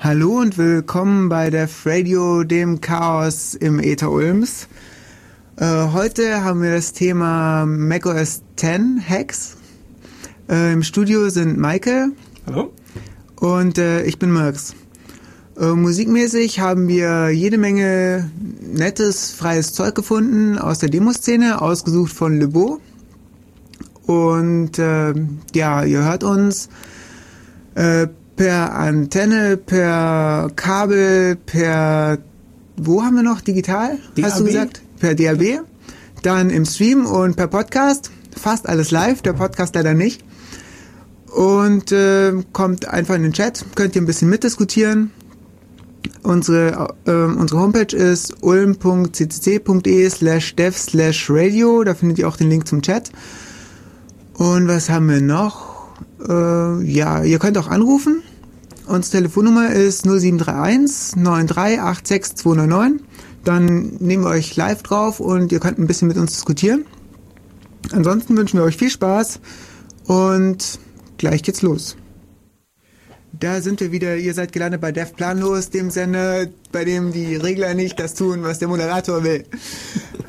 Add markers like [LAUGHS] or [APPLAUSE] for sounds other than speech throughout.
Hallo und willkommen bei Def Radio, dem Chaos im Ether Ulms. Äh, heute haben wir das Thema macOS 10 Hacks. Äh, Im Studio sind Maike. Hallo. Und äh, ich bin Merx. Äh, musikmäßig haben wir jede Menge nettes, freies Zeug gefunden aus der Demoszene, ausgesucht von Lebeau. Und äh, ja, ihr hört uns äh, per Antenne, per Kabel, per wo haben wir noch digital? DAB? Hast du gesagt? Per DAB. Dann im Stream und per Podcast. Fast alles live, der Podcast leider nicht. Und äh, kommt einfach in den Chat, könnt ihr ein bisschen mitdiskutieren. Unsere, äh, unsere Homepage ist ulm.ccc.de slash dev slash radio. Da findet ihr auch den Link zum Chat. Und was haben wir noch? Äh, ja, ihr könnt auch anrufen. Unsere Telefonnummer ist 0731 9386 299. Dann nehmen wir euch live drauf und ihr könnt ein bisschen mit uns diskutieren. Ansonsten wünschen wir euch viel Spaß und gleich geht's los. Da sind wir wieder. Ihr seid gelandet bei Dev Planlos, dem Sender, bei dem die Regler nicht das tun, was der Moderator will.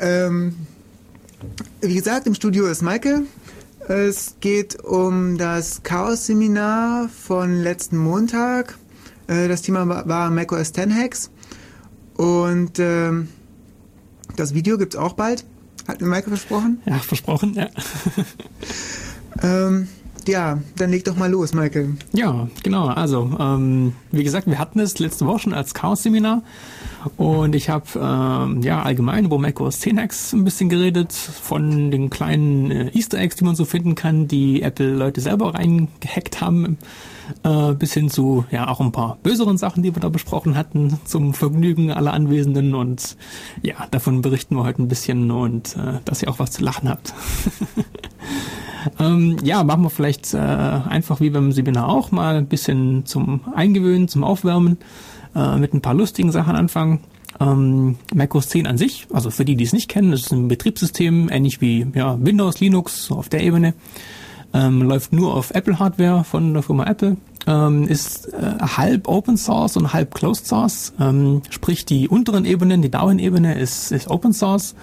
ähm, wie gesagt, im Studio ist Maike. Es geht um das Chaos-Seminar von letzten Montag. Äh, Das Thema war- macOS 10 Hacks. Und ähm, das Video gibt's auch bald. Hat mir Maike versprochen. Ja, versprochen, ja. [LAUGHS] Ähm, ja, dann leg doch mal los, Maike. Ja, genau. Also, ähm, wie gesagt, wir hatten es letzte Woche schon als Chaos-Seminar und ich habe ähm, ja allgemein über macOS 10 Hacks ein bisschen geredet, von den kleinen äh, Easter Eggs, die man so finden kann, die Apple-Leute selber reingehackt haben, äh, bis hin zu ja auch ein paar böseren Sachen, die wir da besprochen hatten, zum Vergnügen aller Anwesenden und ja, davon berichten wir heute ein bisschen und äh, dass ihr auch was zu lachen habt. [LAUGHS] Ähm, ja, machen wir vielleicht äh, einfach wie beim Seminar auch mal ein bisschen zum Eingewöhnen, zum Aufwärmen, äh, mit ein paar lustigen Sachen anfangen. Ähm, macOS 10 an sich, also für die, die es nicht kennen, das ist ein Betriebssystem, ähnlich wie ja, Windows, Linux, so auf der Ebene. Ähm, läuft nur auf Apple-Hardware von der Firma Apple. Ähm, ist äh, halb Open Source und halb Closed Source. Ähm, sprich, die unteren Ebenen, die Darwin-Ebene ist, ist Open Source.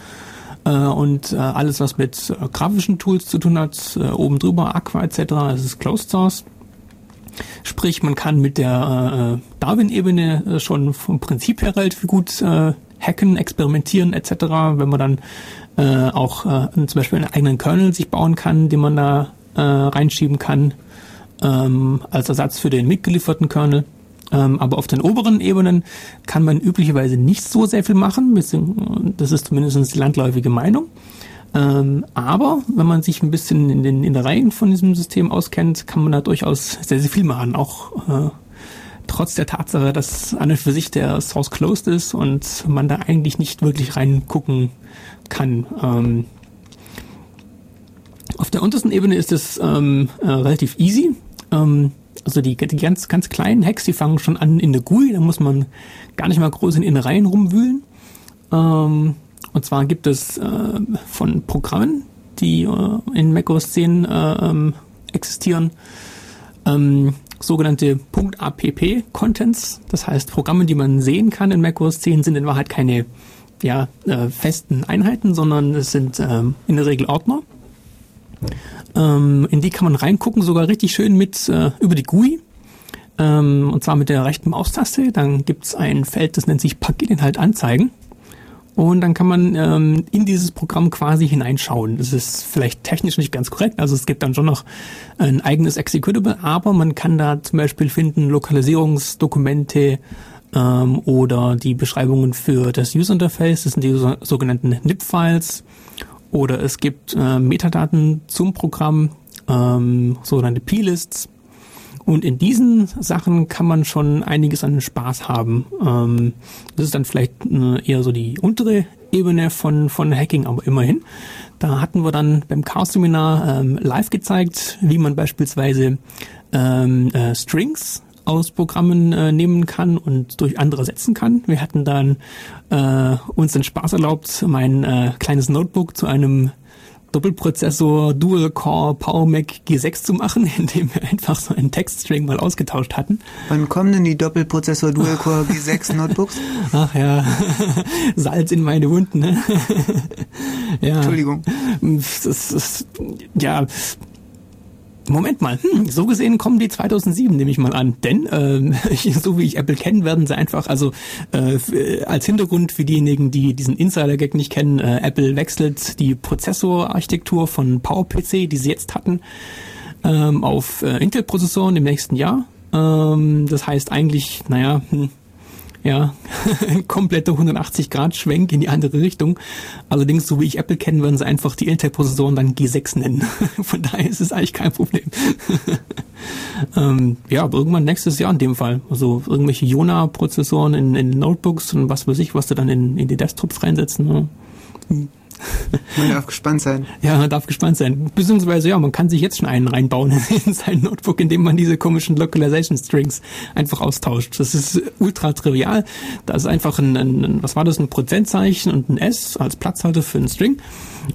Äh, und äh, alles, was mit äh, grafischen Tools zu tun hat, oben drüber, Aqua etc., das ist Closed Source. Sprich, man kann mit der äh, Darwin-Ebene äh, schon vom Prinzip her relativ gut äh, hacken, experimentieren etc., wenn man dann äh, auch äh, zum Beispiel einen eigenen Kernel sich bauen kann, den man da äh, reinschieben kann, ähm, als Ersatz für den mitgelieferten Kernel. Ähm, aber auf den oberen Ebenen kann man üblicherweise nicht so sehr viel machen, bisschen- das ist zumindest die landläufige Meinung. Ähm, aber wenn man sich ein bisschen in den Innereien von diesem System auskennt, kann man da durchaus sehr, sehr viel machen. Auch äh, trotz der Tatsache, dass an und für sich der Source closed ist und man da eigentlich nicht wirklich reingucken kann. Ähm, auf der untersten Ebene ist es ähm, äh, relativ easy. Ähm, also die, die ganz, ganz kleinen Hacks, die fangen schon an in der GUI, da muss man gar nicht mal groß in Innereien rumwühlen. Ähm, und zwar gibt es äh, von Programmen, die äh, in macOS 10 äh, ähm, existieren, ähm, sogenannte .app Contents. Das heißt, Programme, die man sehen kann in macOS 10, sind in Wahrheit keine ja, äh, festen Einheiten, sondern es sind ähm, in der Regel Ordner. Ähm, in die kann man reingucken, sogar richtig schön mit äh, über die GUI. Ähm, und zwar mit der rechten Maustaste. Dann gibt's ein Feld, das nennt sich Paketinhalt anzeigen. Und dann kann man ähm, in dieses Programm quasi hineinschauen. Das ist vielleicht technisch nicht ganz korrekt. Also es gibt dann schon noch ein eigenes Executable, aber man kann da zum Beispiel finden Lokalisierungsdokumente ähm, oder die Beschreibungen für das User Interface. Das sind die so, sogenannten NIP-Files. Oder es gibt äh, Metadaten zum Programm, ähm, sogenannte P-Lists. Und in diesen Sachen kann man schon einiges an Spaß haben. Ähm, das ist dann vielleicht äh, eher so die untere Ebene von, von Hacking, aber immerhin. Da hatten wir dann beim Chaos-Seminar ähm, live gezeigt, wie man beispielsweise ähm, äh, Strings aus Programmen äh, nehmen kann und durch andere setzen kann. Wir hatten dann äh, uns den Spaß erlaubt, mein äh, kleines Notebook zu einem Doppelprozessor Dual Core Power Mac G6 zu machen, [LAUGHS] indem wir einfach so einen Textstring mal ausgetauscht hatten. Wann kommen denn die Doppelprozessor Dual Core G6 [LAUGHS] Notebooks? Ach ja, [LAUGHS] Salz in meine Wunden. Ne? ja. Entschuldigung. Das ist, ja, Moment mal, hm, so gesehen kommen die 2007, nehme ich mal an. Denn, äh, [LAUGHS] so wie ich Apple kenne, werden sie einfach, also äh, als Hintergrund für diejenigen, die diesen Insider-Gag nicht kennen, äh, Apple wechselt die Prozessorarchitektur von PowerPC, die sie jetzt hatten, ähm, auf äh, Intel-Prozessoren im nächsten Jahr. Ähm, das heißt eigentlich, naja, hm, ja, [LAUGHS] ein kompletter 180-Grad-Schwenk in die andere Richtung. Allerdings, so wie ich Apple kenne, werden sie einfach die Intel-Prozessoren dann G6 nennen. [LAUGHS] Von daher ist es eigentlich kein Problem. [LAUGHS] ähm, ja, aber irgendwann nächstes Jahr in dem Fall. Also irgendwelche Jona-Prozessoren in, in Notebooks und was weiß ich, was sie dann in, in die Desktops reinsetzen. Hm. Man darf gespannt sein. Ja, man darf gespannt sein. Beziehungsweise, ja, man kann sich jetzt schon einen reinbauen [LAUGHS] in sein Notebook, indem man diese komischen Localization Strings einfach austauscht. Das ist ultra trivial. Da ist einfach ein, ein was war das, ein Prozentzeichen und ein S als Platzhalter für einen String.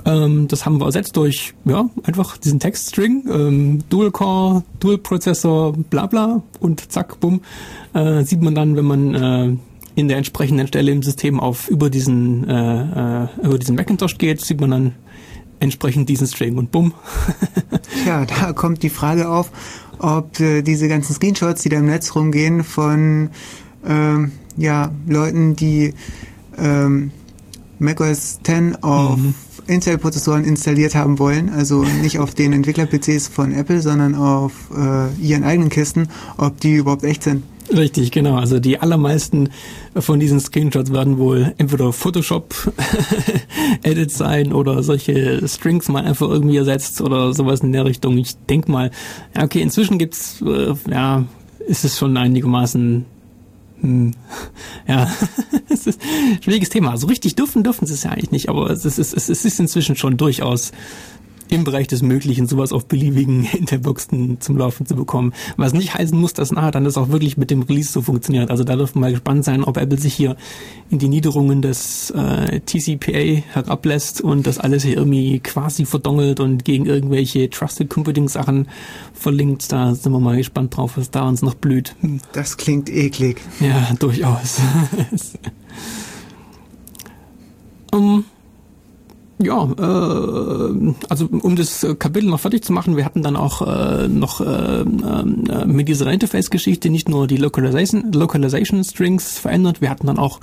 Ähm, das haben wir ersetzt durch, ja, einfach diesen Textstring, ähm, Dual Core, Dual Prozessor, bla bla und zack, bumm, äh, sieht man dann, wenn man äh, in der entsprechenden Stelle im System auf über diesen äh, äh, über diesen Macintosh geht, sieht man dann entsprechend diesen String und bumm. [LAUGHS] ja, da kommt die Frage auf, ob äh, diese ganzen Screenshots, die da im Netz rumgehen von ähm, ja, Leuten, die ähm, macOS 10 auf mhm. Intel-Prozessoren installiert haben wollen, also nicht auf den Entwickler-PCs von Apple, sondern auf äh, ihren eigenen Kisten, ob die überhaupt echt sind. Richtig, genau. Also die allermeisten von diesen Screenshots werden wohl entweder Photoshop-Edits [LAUGHS] sein oder solche Strings mal einfach irgendwie ersetzt oder sowas in der Richtung. Ich denke mal, ja, okay, inzwischen gibt's, äh, ja, ist es schon einigermaßen hm. [LAUGHS] Ja, [LAUGHS] es ist ein schwieriges Thema. So also richtig dürfen dürfen sie es ja eigentlich nicht, aber es ist, es ist, es ist inzwischen schon durchaus im Bereich des Möglichen sowas auf beliebigen [LAUGHS] Interboxen zum Laufen zu bekommen. Was nicht heißen muss, dass nachher dann das auch wirklich mit dem Release so funktioniert. Also da dürfen wir mal gespannt sein, ob Apple sich hier in die Niederungen des äh, TCPA herablässt und das alles hier irgendwie quasi verdongelt und gegen irgendwelche Trusted Computing Sachen verlinkt. Da sind wir mal gespannt drauf, was da uns noch blüht. Das klingt eklig. Ja, durchaus. [LAUGHS] [LAUGHS] um, ja, äh, also um das Kapitel noch fertig zu machen, wir hatten dann auch äh, noch äh, äh, mit dieser Interface-Geschichte nicht nur die Localization, Localization Strings verändert, wir hatten dann auch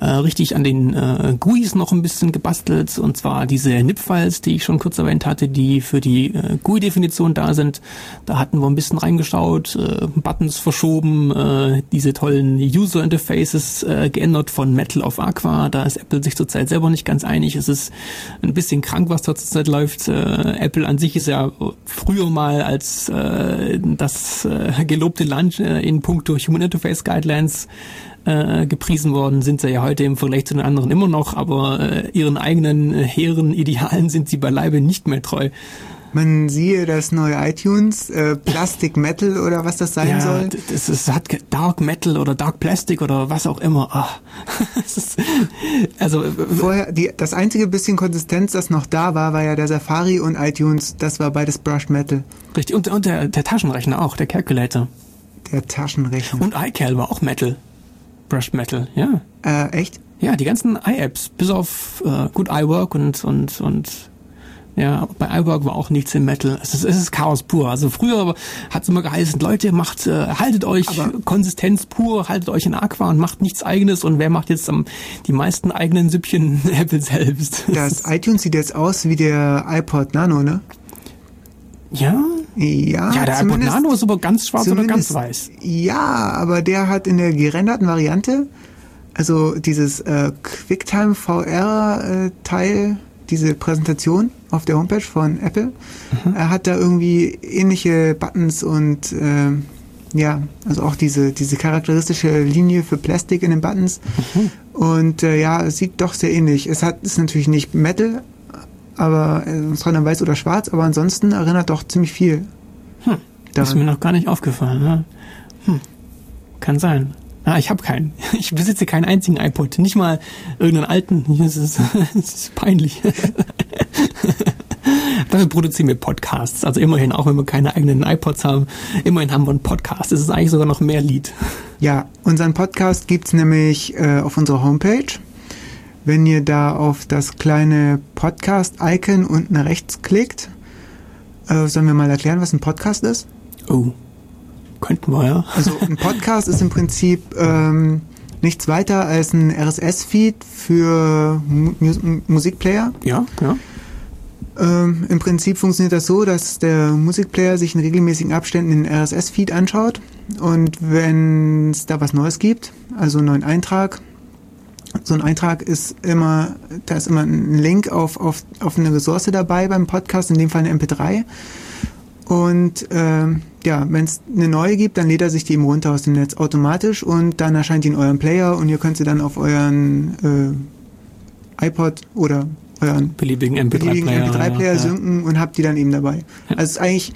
äh, richtig an den äh, GUIs noch ein bisschen gebastelt und zwar diese NIP-Files, die ich schon kurz erwähnt hatte, die für die äh, GUI-Definition da sind. Da hatten wir ein bisschen reingeschaut, äh, Buttons verschoben, äh, diese tollen User-Interfaces äh, geändert von Metal auf Aqua. Da ist Apple sich zurzeit selber nicht ganz einig. Es ist ein bisschen krank, was da zurzeit läuft. Äh, Apple an sich ist ja früher mal als äh, das äh, gelobte Land äh, in puncto Human Interface Guidelines äh, gepriesen worden, sind sie ja heute im Vergleich zu den anderen immer noch, aber äh, ihren eigenen äh, hehren Idealen sind sie beileibe nicht mehr treu. Man siehe das neue iTunes, äh, Plastic Metal oder was das sein ja, soll. Das, das hat Dark Metal oder Dark Plastic oder was auch immer. [LAUGHS] Ist, also vorher die, das einzige bisschen Konsistenz, das noch da war, war ja der Safari und iTunes. Das war beides Brushed Metal. Richtig und, und der, der Taschenrechner auch, der Calculator. Der Taschenrechner. Und iCal war auch Metal. Brushed Metal, ja. Äh, echt? Ja, die ganzen i-Apps, bis auf äh, gut iWork und und und ja, bei iWork war auch nichts im Metal. Es ist, es ist Chaos pur. Also früher hat es immer geheißen, Leute, macht, äh, haltet euch Aber Konsistenz pur, haltet euch in Aqua und macht nichts eigenes. Und wer macht jetzt am, die meisten eigenen Süppchen [LAUGHS] Apple selbst? Das [LAUGHS] iTunes sieht jetzt aus wie der iPod Nano, ne? Ja? Ja, ja der iPod Nano ist aber ganz schwarz oder ganz weiß. Ja, aber der hat in der gerenderten Variante, also dieses äh, QuickTime VR äh, diese Präsentation auf der Homepage von Apple. Mhm. Er hat da irgendwie ähnliche Buttons und äh, ja, also auch diese, diese charakteristische Linie für Plastik in den Buttons. Mhm. Und äh, ja, es sieht doch sehr ähnlich. Es hat ist natürlich nicht Metal, aber äh, sondern weiß oder schwarz, aber ansonsten erinnert doch ziemlich viel. Hm. Das ist mir noch gar nicht aufgefallen. Ne? Hm. Kann sein. Ah, ich habe keinen. [LAUGHS] Ich besitze keinen einzigen iPod, nicht mal irgendeinen alten. [LAUGHS] Das ist, das ist peinlich. [LAUGHS] Dafür produzieren wir Podcasts. Also immerhin, auch wenn wir keine eigenen iPods haben, immerhin haben wir einen Podcast. Das ist eigentlich sogar noch mehr Lied. Ja, unseren Podcast gibt's nämlich äh, auf unserer Homepage. Wenn ihr da auf das kleine Podcast-Icon unten rechts klickt, äh, sollen wir mal erklären, was ein Podcast ist? Oh, könnten wir, ja. Also ein Podcast ist im Prinzip ähm, nichts weiter als ein RSS-Feed für Mu Musikplayer. Ja, ja. Ähm, Im Prinzip funktioniert das so, dass der Musikplayer sich in regelmäßigen Abständen den RSS-Feed anschaut und wenn es da was Neues gibt, also einen neuen Eintrag, so ein Eintrag ist immer, da ist immer ein Link auf, auf, auf eine Ressource dabei beim Podcast, in dem Fall eine MP3. Und ähm, ja, wenn es eine neue gibt, dann lädt er sich die eben runter aus dem Netz automatisch und dann erscheint die in eurem Player und ihr könnt sie dann auf euren äh, iPod oder euren beliebigen MP3-Player MP3 ja, synken und habt die dann eben dabei. Also es ist eigentlich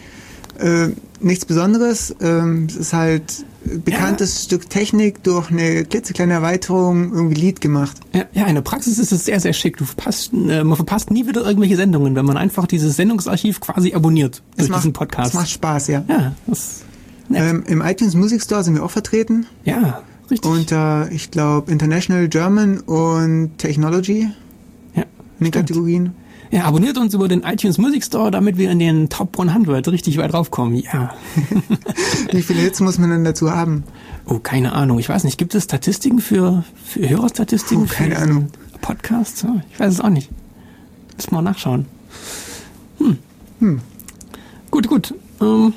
äh, nichts Besonderes. Ähm, es ist halt bekanntes ja. Stück Technik durch eine klitzekleine Erweiterung irgendwie Lied gemacht. Ja, ja, in der Praxis ist es sehr, sehr schick. Du verpasst, äh, man verpasst nie wieder irgendwelche Sendungen, wenn man einfach dieses Sendungsarchiv quasi abonniert durch macht, diesen Podcast. Es macht Spaß, ja. Ja, das ähm, Im iTunes Music Store sind wir auch vertreten. Ja, richtig. Unter, ich glaube, International German und Technology. Ja. In den Kategorien. Ja, abonniert uns über den iTunes Music Store, damit wir in den Top 100 richtig weit raufkommen. Ja. [LAUGHS] Wie viele Hits muss man denn dazu haben? Oh, keine Ahnung. Ich weiß nicht. Gibt es Statistiken für, für Hörerstatistiken? Oh, keine Ahnung. Podcasts? Ich weiß es auch nicht. Müssen wir mal nachschauen. Hm. Hm. Gut, gut. Ähm,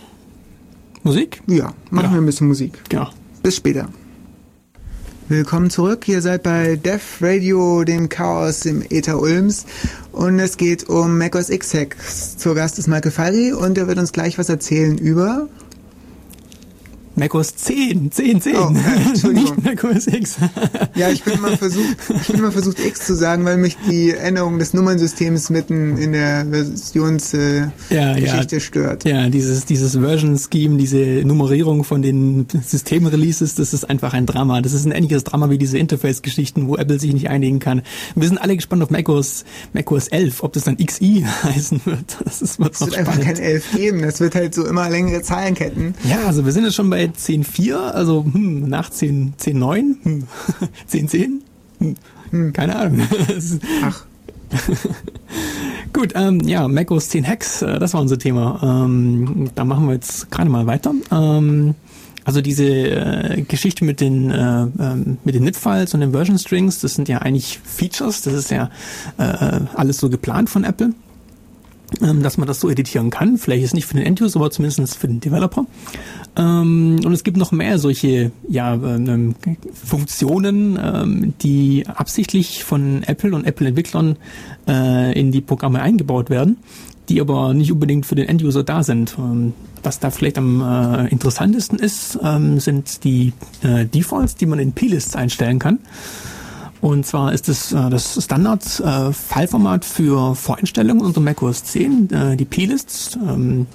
Musik? Ja, machen ja. wir ein bisschen Musik. Ja. Bis später. Willkommen zurück. Ihr seid bei Def Radio, dem Chaos im Ether Ulms. Und es geht um macOS X-Hacks. Zur Gast ist Michael Fari und er wird uns gleich was erzählen über macOS 10, 10, 10. Oh, äh, [LAUGHS] Nicht macOS X. ja, ich bin immer versucht, ich bin immer versucht X zu sagen, weil mich die Änderung des Nummernsystems mitten in der Versionsgeschichte äh, ja, ja. stört. Ja, dieses, dieses Version Scheme, diese Nummerierung von den Systemreleases, das ist einfach ein Drama. Das ist ein ähnliches Drama wie diese Interface-Geschichten, wo Apple sich nicht einigen kann. Wir sind alle gespannt auf macOS, macOS 11, ob das dann XI [LAUGHS] heißen wird. Das, ist, wird, das wird einfach kein 11 geben. Das wird halt so immer längere Zahlenketten. Ja, also wir sind jetzt schon bei 10.4, also hm, nach 10.9, 10, 9, hm, [LAUGHS] 10.10, hm, hm, keine Ahnung. [LAUGHS] Ach. [LAUGHS] Gut, ähm, ja, macOS 10 Hacks, äh, das war unser Thema. Ähm, da machen wir jetzt gerade mal weiter. Ähm, also diese äh, Geschichte mit den äh, ähm, mit den NIT-Files und den Version Strings, das sind ja eigentlich Features, das ist ja äh, alles so geplant von Apple dass man das so editieren kann. Vielleicht ist nicht für den End-User, aber zumindest für den Developer. Ähm, und es gibt noch mehr solche ja, ähm, Funktionen, ähm, die absichtlich von Apple und Apple-Entwicklern äh, in die Programme eingebaut werden, die aber nicht unbedingt für den End-User da sind. Ähm, was da vielleicht am äh, interessantesten ist, ähm, sind die äh, Defaults, die man in P-Lists einstellen kann. Und zwar ist es äh, das Standard-Fileformat äh, für Voreinstellungen unter macOS 10, äh, die P-Lists. Ähm,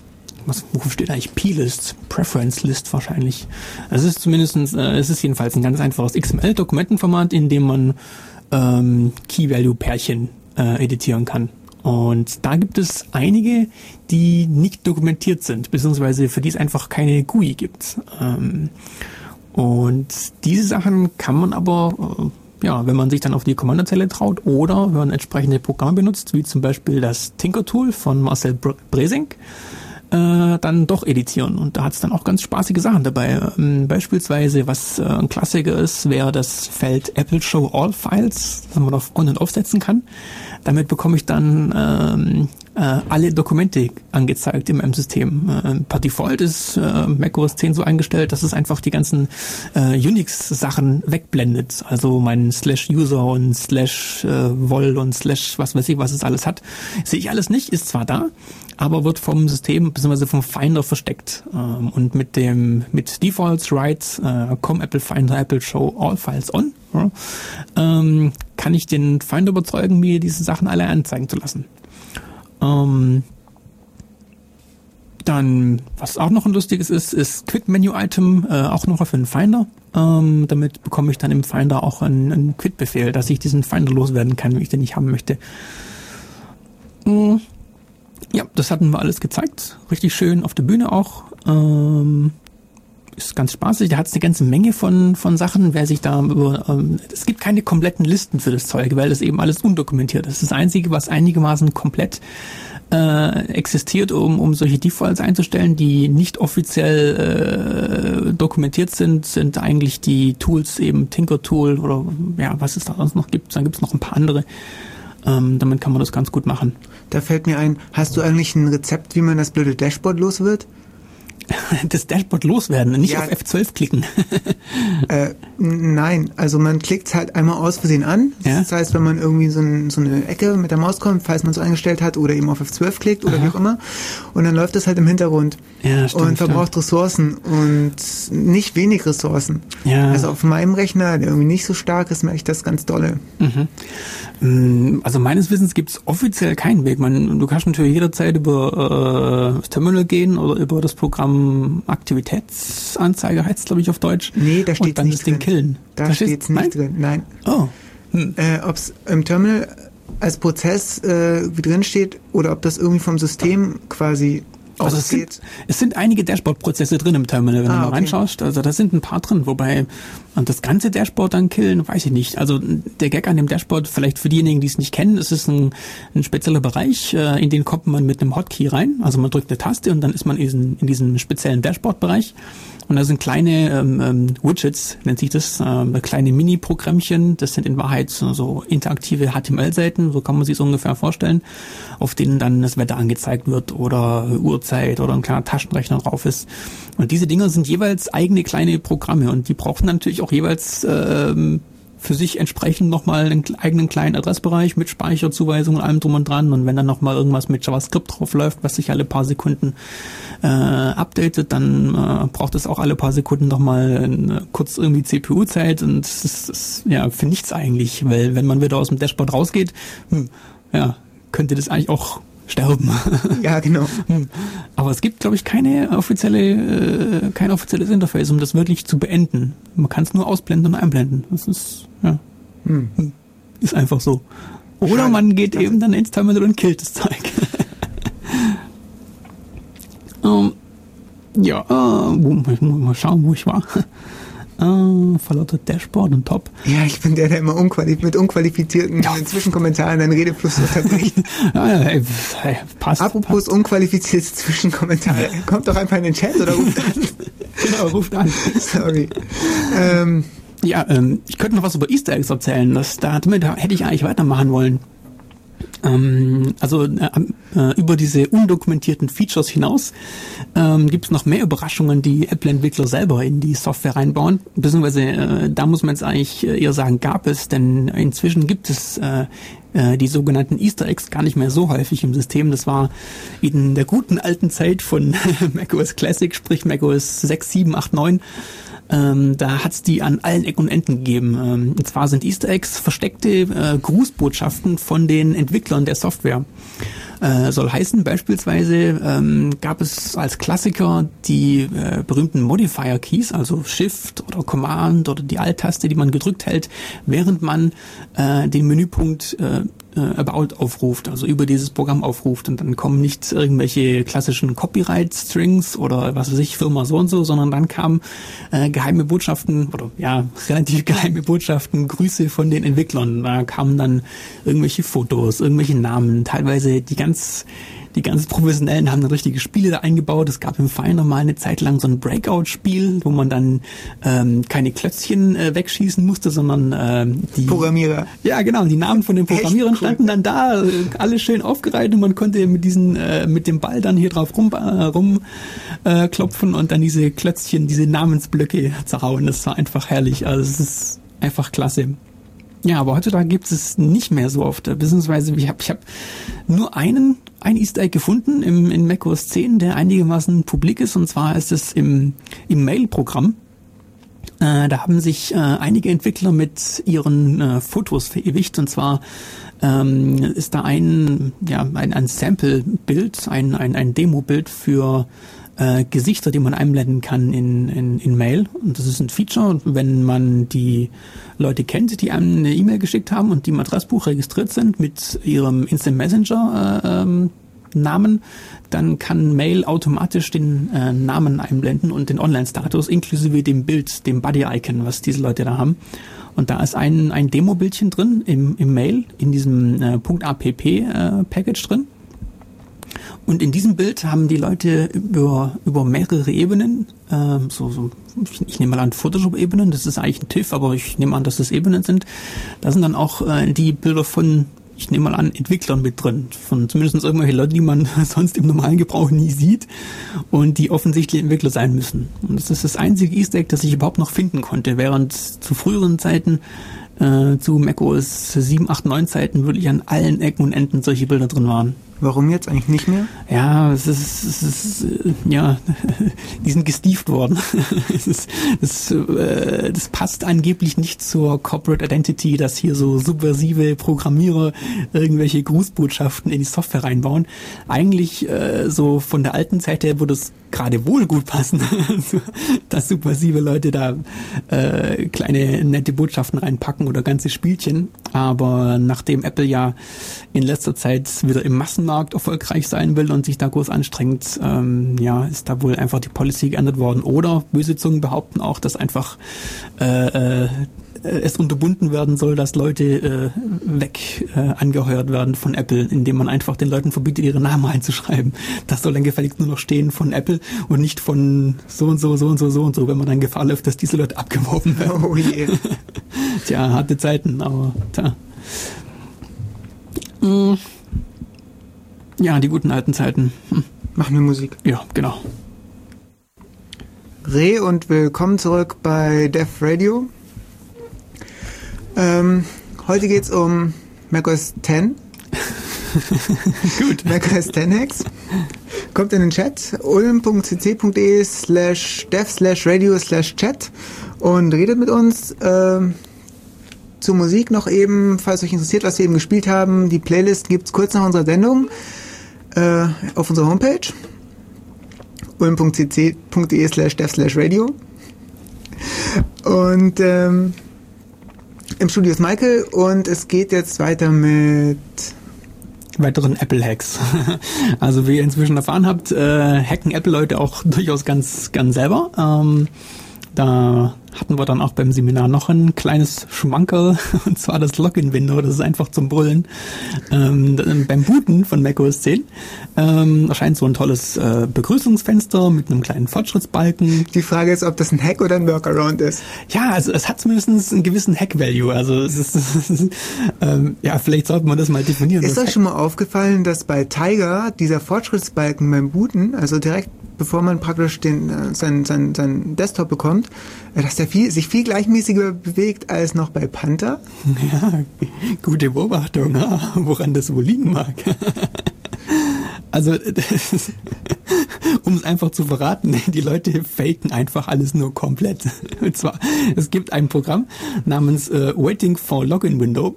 was, wofür steht eigentlich P-List? Preference List wahrscheinlich. Es ist zumindest, äh, es ist jedenfalls ein ganz einfaches XML-Dokumentenformat, in dem man ähm, Key-Value-Pärchen äh, editieren kann. Und da gibt es einige, die nicht dokumentiert sind, beziehungsweise für die es einfach keine GUI gibt. Ähm, und diese Sachen kann man aber äh, ja, wenn man sich dann auf die Kommandozelle traut oder wenn man entsprechende Programme benutzt, wie zum Beispiel das Tinker Tool von Marcel Bresing, äh, dann doch editieren. Und da hat es dann auch ganz spaßige Sachen dabei. Ähm, beispielsweise, was äh, ein Klassiker ist, wäre das Feld Apple Show All Files, das man auf On- und Aufsetzen kann. Damit bekomme ich dann ähm, äh, alle Dokumente angezeigt in meinem System. Äh, per Default ist äh, macOS 10 so eingestellt, dass es einfach die ganzen äh, Unix-Sachen wegblendet. Also mein Slash User und Slash äh, Vol und Slash was weiß ich, was es alles hat. Sehe ich alles nicht, ist zwar da, aber wird vom System bzw. vom Finder versteckt. Ähm, und mit dem mit Defaults, Writes, äh, com Apple Finder, Apple Show All Files On, ähm, kann ich den Finder überzeugen, mir diese Sachen alle anzeigen zu lassen. Ähm, dann, was auch noch ein lustiges ist, ist Quick Menu Item, äh, auch noch für den Finder. Ähm, damit bekomme ich dann im Finder auch einen, einen Quit-Befehl, dass ich diesen Finder loswerden kann, wenn ich den nicht haben möchte. Mhm. Ja, das hatten wir alles gezeigt. Richtig schön auf der Bühne auch. Ähm, ist ganz spaßig. Da hat es eine ganze Menge von, von Sachen. Wer sich da über, ähm, es gibt keine kompletten Listen für das Zeug, weil das eben alles undokumentiert ist. Das Einzige, was einigermaßen komplett äh, existiert, um, um solche Defaults einzustellen, die nicht offiziell äh, dokumentiert sind, sind eigentlich die Tools eben Tinker Tool oder ja, was es da sonst noch gibt. Dann gibt es noch ein paar andere. Ähm, damit kann man das ganz gut machen. Da fällt mir ein, hast du eigentlich ein Rezept, wie man das blöde Dashboard los wird? [LAUGHS] das Dashboard loswerden, nicht ja, auf F12 klicken. [LAUGHS] äh, nein, also man klickt halt einmal aus Versehen an. Ja? Das heißt, wenn man irgendwie so, ein, so, eine Ecke mit der Maus kommt, falls man es so eingestellt hat, oder eben auf F12 klickt oder Aha. wie auch immer, und dann läuft das halt im Hintergrund ja, stimmt, und verbraucht stimmt. Ressourcen und nicht wenig Ressourcen. Ja. Also auf meinem Rechner, der irgendwie nicht so stark ist, merke ich das ganz dolle. Mhm. Mm, also meines Wissens gibt es offiziell keinen Weg. Man, du kannst natürlich jederzeit über äh, das Terminal gehen oder über das Programm Aktivitätsanzeige heißt es, glaube ich, auf Deutsch. Nee, da steht nicht das drin. Ding killen. Da steht es nicht nein? drin, nein. Oh. Hm. Äh, Ob es im Terminal als Prozess äh, wie drin steht oder ob das irgendwie vom System quasi also es sind, es sind einige Dashboard-Prozesse drin im Terminal, wenn ah, du mal okay. reinschaust. Also da sind ein paar drin, wobei und das ganze Dashboard dann killen, weiß ich nicht. Also der Gag an dem Dashboard, vielleicht für diejenigen, die es nicht kennen, es ist ein, ein spezieller Bereich, äh, in den kommt man mit einem Hotkey rein. Also man drückt eine Taste und dann ist man in, diesem, in diesem speziellen Dashboard-Bereich. Und da sind kleine ähm, ähm, Widgets, nennt sich das, äh, kleine Mini-Programmchen. Das sind in Wahrheit so, so interaktive HTML-Seiten, so kann man sich so ungefähr vorstellen, auf denen dann das Wetter angezeigt wird oder Uhrzeit oder ein kleiner Taschenrechner drauf ist. Und diese Dinger sind jeweils eigene kleine Programme und die brauchen natürlich auch jeweils ähm, für sich entsprechend nochmal einen eigenen kleinen Adressbereich mit Speicherzuweisung und allem drum und dran. Und wenn dann nochmal irgendwas mit JavaScript drauf läuft, was sich alle paar Sekunden äh, updatet, dann äh, braucht es auch alle paar Sekunden nochmal kurz irgendwie CPU-Zeit und das ist, das, ja, für nichts eigentlich, weil wenn man wieder aus dem Dashboard rausgeht, hm, ja, könnte das eigentlich auch sterben. Ja, genau. [LAUGHS] Aber es gibt, glaube ich, keine offizielle, äh, kein offizielles Interface, um das wirklich zu beenden. Man kann es nur ausblenden und einblenden. Das ist, ja, hm. ist einfach so. Oder Schade. man geht eben dann ins Terminal und killt das Zeug. um, [LAUGHS] [LAUGHS] ähm, ja, äh, ich muss mal schauen, wo ich war. Äh, verlautet Dashboard und Top. Ja, ich bin der, der immer unqualif mit unqualifizierten ja. Zwischenkommentaren den Redefluss unterbricht. [LAUGHS] ja, ja, ey, passt. Apropos passt. unqualifizierte Zwischenkommentare. [LAUGHS] Kommt doch einfach in den Chat oder ruft an. [LAUGHS] genau, ruft an. Sorry. Ähm, ja, ähm, ich könnte noch was über Easter Eggs erzählen. Das, da, damit hätte ich eigentlich weitermachen wollen. Ähm, also äh, äh, über diese undokumentierten Features hinaus ähm, gibt es noch mehr Überraschungen, die Apple-Entwickler selber in die Software reinbauen. Beziehungsweise äh, da muss man jetzt eigentlich eher sagen, gab es, denn inzwischen gibt es äh, äh, die sogenannten Easter Eggs gar nicht mehr so häufig im System. Das war in der guten alten Zeit von [LAUGHS] macOS Classic, sprich macOS 6, 7, 8, 9 ähm, da hat's die an allen Ecken und Enden gegeben. Ähm, und zwar sind Easter Eggs versteckte äh, Grußbotschaften von den Entwicklern der Software. Äh, soll heißen, beispielsweise ähm, gab es als Klassiker die äh, berühmten Modifier Keys, also Shift oder Command oder die Alt-Taste, die man gedrückt hält, während man äh, den Menüpunkt äh, About aufruft, also über dieses Programm aufruft und dann kommen nicht irgendwelche klassischen Copyright-Strings oder was weiß ich, Firma so und so, sondern dann kamen äh, geheime Botschaften oder ja, [LAUGHS] relativ geheime Botschaften, Grüße von den Entwicklern. Da kamen dann irgendwelche Fotos, irgendwelche Namen, teilweise die ganz die ganzen Professionellen haben dann richtige Spiele da eingebaut. Es gab im Finder mal eine Zeit lang so ein Breakout-Spiel, wo man dann ähm, keine Klötzchen äh, wegschießen musste, sondern ähm, die Programmierer. Ja, genau. Die Namen von den Programmierern cool. standen dann da, äh, alles schön aufgereiht und man konnte mit diesen äh, mit dem Ball dann hier drauf rum äh, rum äh, klopfen und dann diese Klötzchen, diese Namensblöcke zerhauen. Das war einfach herrlich. Also es ist einfach klasse. Ja, aber heutzutage gibt es nicht mehr so oft. Beziehungsweise ich habe ich hab nur einen, ein Easter Egg gefunden im, in macOS 10, der einigermaßen publik ist. Und zwar ist es im, im Mail-Programm. Äh, da haben sich äh, einige Entwickler mit ihren äh, Fotos verewigt. Und zwar ähm, ist da ein, ja, ein, ein Sample-Bild, ein, ein, ein Demo-Bild für äh, Gesichter, die man einblenden kann in, in, in Mail. Und das ist ein Feature, wenn man die Leute kennt, die einem eine E-Mail geschickt haben und die im Adressbuch registriert sind mit ihrem Instant Messenger äh, ähm, Namen, dann kann Mail automatisch den äh, Namen einblenden und den Online-Status inklusive dem Bild, dem Buddy-Icon, was diese Leute da haben. Und da ist ein, ein Demo-Bildchen drin im, im Mail, in diesem äh, .app-Package äh, drin. Und in diesem Bild haben die Leute über, über mehrere Ebenen, äh, so, so, ich, ich nehme mal an Photoshop-Ebenen, das ist eigentlich ein TIFF, aber ich nehme an, dass das Ebenen sind. Da sind dann auch äh, die Bilder von, ich nehme mal an, Entwicklern mit drin, von zumindest irgendwelche Leute, die man [LAUGHS] sonst im normalen Gebrauch nie sieht und die offensichtlich Entwickler sein müssen. Und das ist das einzige Easter Egg, das ich überhaupt noch finden konnte, während zu früheren Zeiten äh, zu macOS 7, 8, 9 Zeiten wirklich an allen Ecken und Enden solche Bilder drin waren. Warum jetzt eigentlich nicht mehr? Ja, es ist, es ist ja, [LAUGHS] die sind gestieft worden. [LAUGHS] es ist, das, äh, das passt angeblich nicht zur Corporate Identity, dass hier so subversive Programmierer irgendwelche Grußbotschaften in die Software reinbauen. Eigentlich äh, so von der alten Zeit her würde es gerade wohl gut passen, [LAUGHS] dass subversive Leute da äh, kleine nette Botschaften reinpacken oder ganze Spielchen. Aber nachdem Apple ja in letzter Zeit wieder im Massenmarkt erfolgreich sein will und sich da groß anstrengt, ähm, ja, ist da wohl einfach die Policy geändert worden. Oder böse Zungen behaupten auch, dass einfach äh, äh, es unterbunden werden soll, dass Leute äh, weg äh, angeheuert werden von Apple, indem man einfach den Leuten verbietet, ihre Namen einzuschreiben. Das soll dann gefälligst nur noch stehen von Apple und nicht von so und so, so und so, so und so, wenn man dann Gefahr läuft, dass diese Leute abgeworfen werden. Oh je. [LAUGHS] tja, harte Zeiten, aber tja. Mm. Ja, die guten alten Zeiten. Hm. Machen wir Musik. Ja, genau. Re und willkommen zurück bei Def Radio. Ähm, heute geht es um macOS 10. [LAUGHS] Gut. macOS 10 Hacks. Kommt in den Chat ulm.cc.de slash dev slash radio slash chat und redet mit uns. Ähm, zur Musik noch eben, falls euch interessiert, was wir eben gespielt haben. Die Playlist gibt es kurz nach unserer Sendung äh, auf unserer Homepage ulm.cc.de slash dev slash radio. Und ähm, im Studio ist Michael und es geht jetzt weiter mit weiteren Apple-Hacks. [LAUGHS] Also wie ihr inzwischen erfahren habt, äh, hacken Apple-Leute auch durchaus ganz, ganz selber. Ähm, da hatten wir dann auch beim Seminar noch ein kleines Schmankerl, [LAUGHS] und zwar das Login-Window, das ist einfach zum Brüllen. Ähm, beim Booten von macOS 10 ähm, erscheint so ein tolles äh, Begrüßungsfenster mit einem kleinen Fortschrittsbalken. Die Frage ist, ob das ein Hack oder ein Workaround ist. Ja, also es hat zumindest einen gewissen Hack-Value. Also es ist, [LAUGHS] es ist ähm, ja, vielleicht sollte man das mal definieren. Ist euch schon mal aufgefallen, dass bei Tiger dieser Fortschrittsbalken beim Booten, also direkt bevor man praktisch den, äh, sein, sein, sein Desktop bekommt, äh, dass der viel, sich viel gleichmäßiger bewegt als noch bei Panther. [LAUGHS] Ja, gute Beobachtung, woran das wohl liegen mag. [LAUGHS] Also, [LAUGHS] um es einfach zu verraten, die Leute faken einfach alles nur komplett. Und zwar, es gibt ein Programm namens äh, Waiting for Login Window.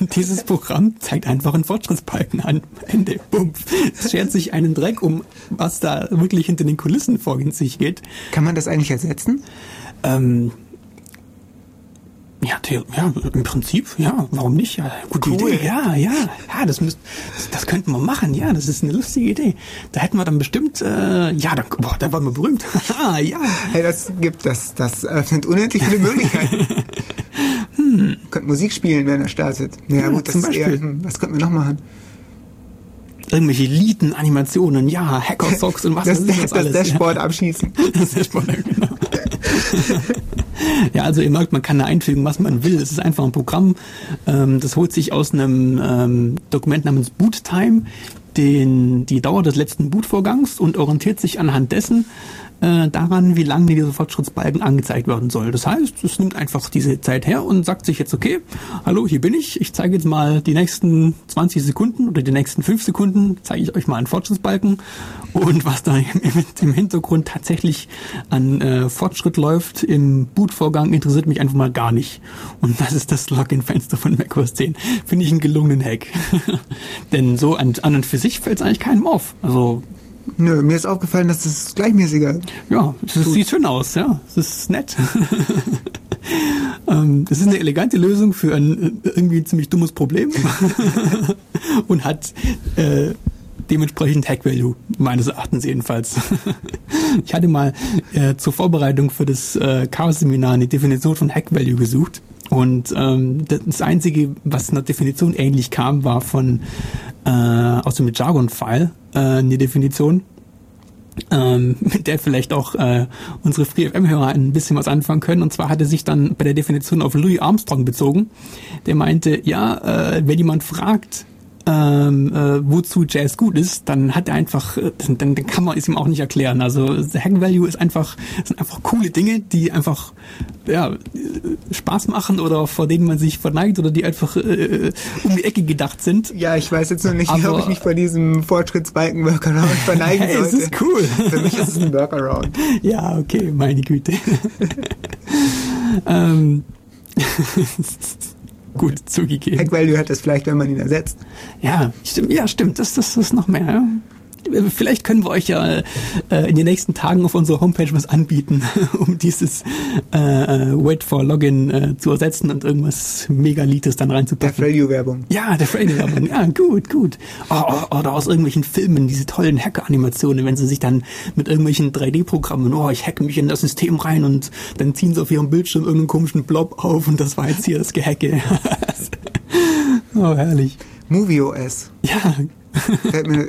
Und dieses Programm zeigt einfach einen Fortschrittsbalken an. Ende. Bumm. Es schert sich einen Dreck um, was da wirklich hinter den Kulissen vor sich geht. Kann man das eigentlich ersetzen? Ähm, ja, ja, im Prinzip, ja, warum nicht? Ja, gute cool. Idee, ja, ja, ja, das, müsst, das, das könnten wir machen, ja, das ist eine lustige Idee. Da hätten wir dann bestimmt, äh, ja, dann, boah, da waren wir berühmt. [LAUGHS] ah, ja. Hey, das gibt, das, das öffnet unendlich viele Möglichkeiten. [LAUGHS] hm. Könnt Musik spielen, wenn er startet. Ja, ja gut, das ist eher, hm, was könnten wir noch machen? irgendwelche Lieden, Animationen, ja, Hacker-Socks und was das, das, das alles. [LAUGHS] Das Sport ja. abschießen. das Sport, genau. [LAUGHS] ja, also ihr merkt, man kann da einfügen, was man will. Es ist einfach ein Programm, ähm, das holt sich aus einem ähm, Dokument namens BootTime den, die Dauer des letzten Bootvorgangs und orientiert sich anhand dessen äh, daran, wie lange dieser Fortschrittsbalken angezeigt werden soll. Das heißt, es nimmt einfach diese Zeit her und sagt sich jetzt, okay, hallo, hier bin ich, ich zeige jetzt mal die nächsten 20 Sekunden oder die nächsten 5 Sekunden, zeige ich euch mal einen Fortschrittsbalken und was da im, im Hintergrund tatsächlich an äh, Fortschritt läuft im Bootvorgang, interessiert mich einfach mal gar nicht. Und das ist das Login-Fenster von macOS 10. Finde ich einen gelungenen Hack. [LAUGHS] Denn so an, an und für sich fällt es eigentlich keinem auf. Also Nö, mir ist aufgefallen, dass das gleichmäßiger. Ja, es sieht schön aus, ja. Es ist nett. [LAUGHS] ähm, das ist eine elegante Lösung für ein irgendwie ziemlich dummes Problem [LAUGHS] und hat äh, dementsprechend Hack Value, meines Erachtens jedenfalls. [LAUGHS] ich hatte mal äh, zur Vorbereitung für das äh, Chaos-Seminar eine Definition von Hack Value gesucht. Und ähm, das Einzige, was einer Definition ähnlich kam, war von äh, aus dem Jargon-File äh, eine Definition ähm, [LAUGHS] mit der vielleicht auch äh, unsere FreeFM-Hörer ein bisschen was anfangen können. Und zwar hat er sich dann bei der Definition auf Louis Armstrong bezogen. Der meinte, ja, äh, wenn jemand fragt, ähm, äh, wozu Jazz gut ist, dann hat er einfach, äh, dann, dann kann man es ihm auch nicht erklären. Also Hack Value ist einfach, sind einfach coole Dinge, die einfach ja, Spaß machen oder vor denen man sich verneigt oder die einfach äh, um die Ecke gedacht sind. Ja, ich weiß jetzt noch nicht, ob ich mich vor diesem Fortschrittsbalken Workaround verneigen [LAUGHS] hey, sollte. Es ist cool. Für mich ist es ein Workaround. [LAUGHS] Ja, okay, meine Güte. [LAUGHS] ähm, Gut, zugegeben. Hack Value hat es vielleicht, wenn man ihn ersetzt. Ja, stimmt, ja, stimmt. Das, das ist noch mehr. Vielleicht können wir euch ja äh, in den nächsten Tagen auf unserer Homepage was anbieten, [LAUGHS] um dieses äh, äh, Wait for Login äh, zu ersetzen und irgendwas Megalites dann reinzupacken. Der Radio-Werbung. Ja, der Radio-Werbung. ja, gut, gut. Oh, oh, oder aus irgendwelchen Filmen, diese tollen Hacker-Animationen, wenn sie sich dann mit irgendwelchen 3D-Programmen, oh, ich hacke mich in das System rein und dann ziehen sie auf ihrem Bildschirm irgendeinen komischen Blob auf und das war jetzt hier das Gehacke. [LAUGHS] oh, herrlich. MovieOS. Ja, mir,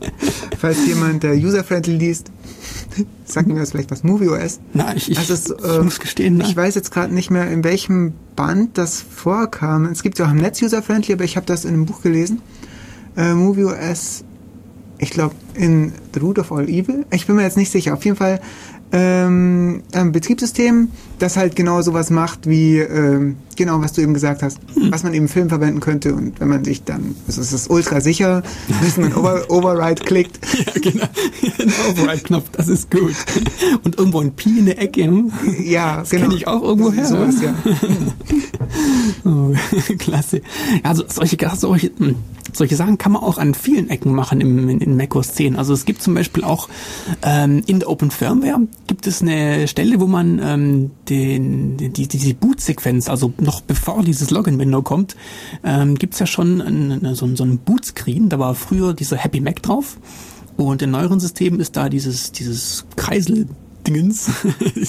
[LAUGHS] falls jemand der User-Friendly liest, sagt mir das vielleicht was. MovieOS. Na, ich, ich, also äh, ich muss gestehen. Ich weiß jetzt gerade nicht mehr, in welchem Band das vorkam. Es gibt ja auch im Netz User-Friendly, aber ich habe das in einem Buch gelesen. Äh, MovieOS, ich glaube, in The Root of All Evil. Ich bin mir jetzt nicht sicher. Auf jeden Fall ähm, ein Betriebssystem, das halt genau sowas macht, wie ähm, genau, was du eben gesagt hast, hm. was man eben im Film verwenden könnte und wenn man sich dann, also es ist ultra sicher, [LAUGHS] bis man Over, Override klickt. Ja, genau. [LAUGHS] Ein Override-Knopf, das ist gut. Und irgendwo ein Pi in der Ecke. Hm? Ja, das genau. kenne ich auch irgendwo her. Sowas, ja. [LAUGHS] oh, klasse. Also solche, solche, solche Sachen kann man auch an vielen Ecken machen im, in, in macOS 10. Also es gibt zum Beispiel auch ähm, in der Open Firmware gibt es eine Stelle, wo man ähm, den, die, diese Boot-Sequenz, also noch bevor dieses Login-Window kommt, ähm, gibt es ja schon ein, so, so einen Boot-Screen. Da war früher dieser Happy Mac drauf. Und in neueren Systemen ist da dieses, dieses Kreisel Dingens,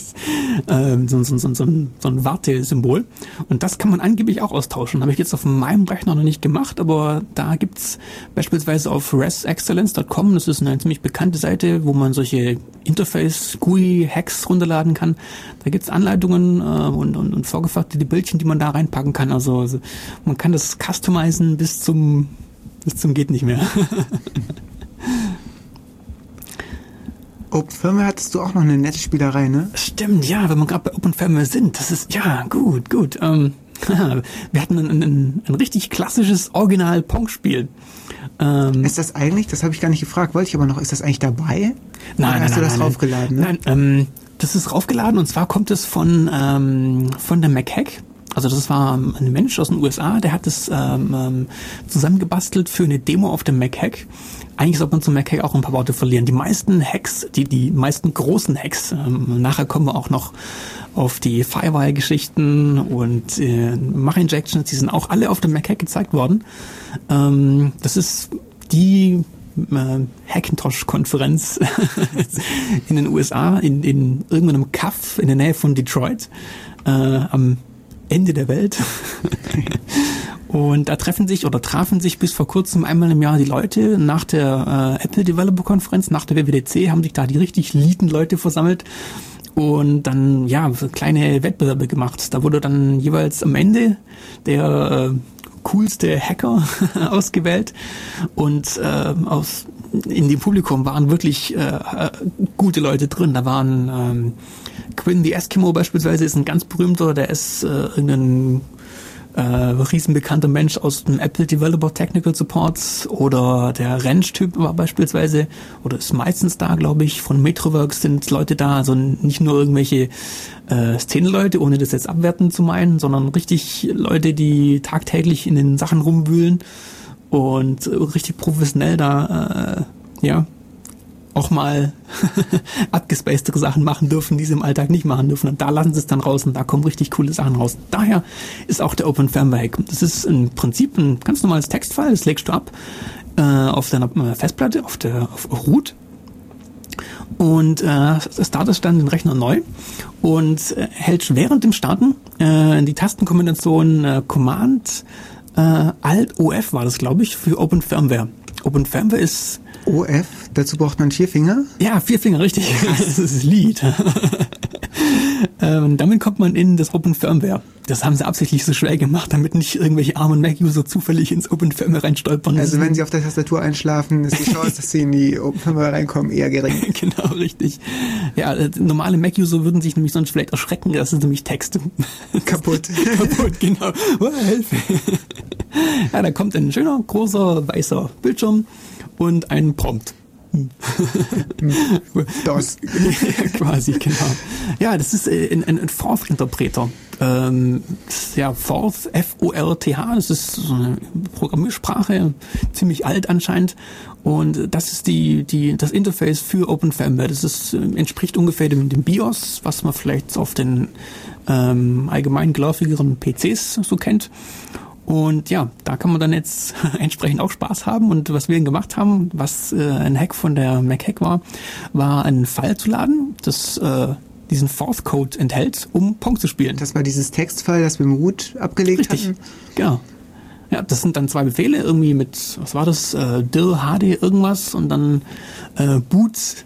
[LAUGHS] ähm, so, so, so, so, ein, Wartesymbol. Und das kann man angeblich auch austauschen. Habe ich jetzt auf meinem Rechner noch nicht gemacht, aber da gibt's beispielsweise auf resexcellence.com, das ist eine ziemlich bekannte Seite, wo man solche Interface-GUI-Hacks runterladen kann. Da gibt's Anleitungen äh, und, und, und vorgefertigte Bildchen, die man da reinpacken kann. Also, also man kann das customizen bis zum bis zum geht nicht mehr. [LAUGHS] Open Firmware hattest du auch noch eine nette Spielerei, ne? Stimmt, ja, wenn wir gerade bei Open Firmware sind, das ist, ja, gut, gut. Ähm, [LAUGHS] wir hatten ein, ein, ein richtig klassisches Original-Pong-Spiel. Ähm, ist das eigentlich, das habe ich gar nicht gefragt, wollte ich aber noch, ist das eigentlich dabei? Nein, Oder hast nein, du das nein, raufgeladen? Ne? Nein, ähm, das ist raufgeladen und zwar kommt es von, ähm, von der MacHack. Also das war ein Mensch aus den USA, der hat das ähm, ähm, zusammengebastelt für eine Demo auf dem MacHack eigentlich sollte man zum Mac auch ein paar Worte verlieren. Die meisten Hacks, die, die meisten großen Hacks, ähm, nachher kommen wir auch noch auf die Firewall-Geschichten und äh, Mach-Injections, die sind auch alle auf dem Mac gezeigt worden. Ähm, das ist die äh, Hackintosh-Konferenz [LAUGHS] in den USA, in, in irgendeinem Kaff in der Nähe von Detroit, äh, am Ende der Welt. Und da treffen sich oder trafen sich bis vor kurzem einmal im Jahr die Leute nach der äh, Apple Developer Konferenz, nach der WWDC, haben sich da die richtig lieten Leute versammelt und dann ja kleine Wettbewerbe gemacht. Da wurde dann jeweils am Ende der äh, coolste Hacker [LAUGHS] ausgewählt und äh, aus in dem Publikum waren wirklich äh, äh, gute Leute drin. Da waren ähm, Quinn the Eskimo beispielsweise ist ein ganz berühmter, der ist äh, irgendein äh, riesenbekannter Mensch aus dem Apple Developer Technical Supports oder der Ranch-Typ war beispielsweise oder ist meistens da, glaube ich. Von Metroworks sind Leute da, also nicht nur irgendwelche äh, Szeneleute, ohne das jetzt abwerten zu meinen, sondern richtig Leute, die tagtäglich in den Sachen rumwühlen und richtig professionell da äh, ja auch mal [LAUGHS] abgespacedere Sachen machen dürfen, die sie im Alltag nicht machen dürfen. Und da lassen sie es dann raus und da kommen richtig coole Sachen raus. Daher ist auch der Open Firmware Hack. Das ist im Prinzip ein ganz normales Textfile, das legst du ab äh, auf deiner äh, Festplatte, auf der auf Root und äh, startest dann den Rechner neu und äh, hältst während dem Starten äh, die Tastenkombination äh, Command äh, Alt OF war das, glaube ich, für Open Firmware. Open Firmware ist OF, dazu braucht man vier Finger? Ja, vier Finger, richtig. [LAUGHS] Das ist Lied. [LAUGHS] ähm, damit kommt man in das Open Firmware. Das haben sie absichtlich so schwer gemacht, damit nicht irgendwelche armen Mac-User zufällig ins Open Firmware reinstolpern. Also wenn sie auf der Tastatur einschlafen, ist die [LAUGHS] Chance, dass sie in die Open Firmware reinkommen, eher gering. genau, richtig. Ja, äh, normale Mac-User würden sich nämlich sonst vielleicht erschrecken, das ist nämlich Text. Kaputt. Kaputt, genau. Oh, Hilfe. ja, da kommt ein schöner, großer, weißer Bildschirm und ein Prompt. [LAUGHS] Das. [LAUGHS] Quasi, genau. Ja, das ist äh, ein, ein Forth-Interpreter. Ähm, ja, Forth, F-O-R-T-H, das ist so eine Programmiersprache, ziemlich alt anscheinend. Und das ist die, die, das Interface für OpenFirmware. Das ist, äh, entspricht ungefähr dem, dem BIOS, was man vielleicht auf den ähm, allgemein geläufigeren PCs so kennt. Und ja, da kann man dann jetzt [LAUGHS] entsprechend auch Spaß haben. Und was wir gemacht haben, was äh, ein Hack von der MacHack war, war einen File zu laden, das äh, diesen Fourth Code enthält, um Pong zu spielen. Das war dieses Textfile, das wir im Root abgelegt Richtig, hatten. genau. Ja, das sind dann zwei Befehle, irgendwie mit, was war das, äh, dir hd irgendwas und dann äh, boot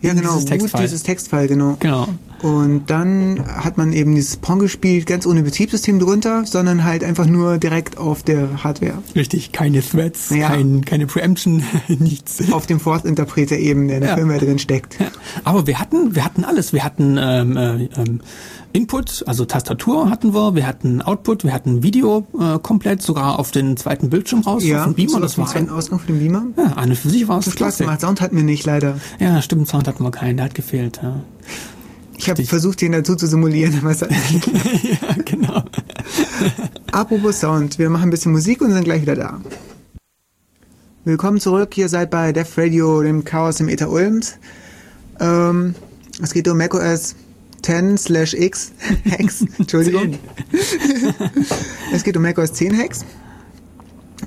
Ja, genau, dieses Textfile. dieses Textfile, genau. Genau. Und dann hat man eben dieses Pong gespielt, ganz ohne Betriebssystem drunter, sondern halt einfach nur direkt auf der Hardware. Richtig, keine Threads, Ja. kein, keine Preemption, [LAUGHS] nichts. Auf dem Forth-Interpreter eben, der in der Ja. Firmware drin steckt. Ja, aber wir hatten, wir hatten alles. Wir hatten ähm, äh, ähm, Input, also Tastatur hatten wir, wir hatten Output, wir hatten Video äh, komplett, sogar auf den zweiten Bildschirm raus, auf den Beamer. so Das war ein, Ausgang für den Beamer. ja, und für sich war es Hat Spaß klasse. gemacht. Sound hatten wir nicht, leider. Ja, stimmt, Sound hatten wir keinen, der hat gefehlt. Ja, Ich habe versucht, den dazu zu simulieren, aber es hat nicht [LAUGHS] ja genau. Apropos Sound, wir machen ein bisschen Musik und sind gleich wieder da. Willkommen zurück, ihr seid bei Def Radio, dem Chaos im Ether Ulms. Ähm, es geht um macOS 10 slash X [LAUGHS] Hacks, [LAUGHS] Entschuldigung. es geht um macOS 10 Hacks.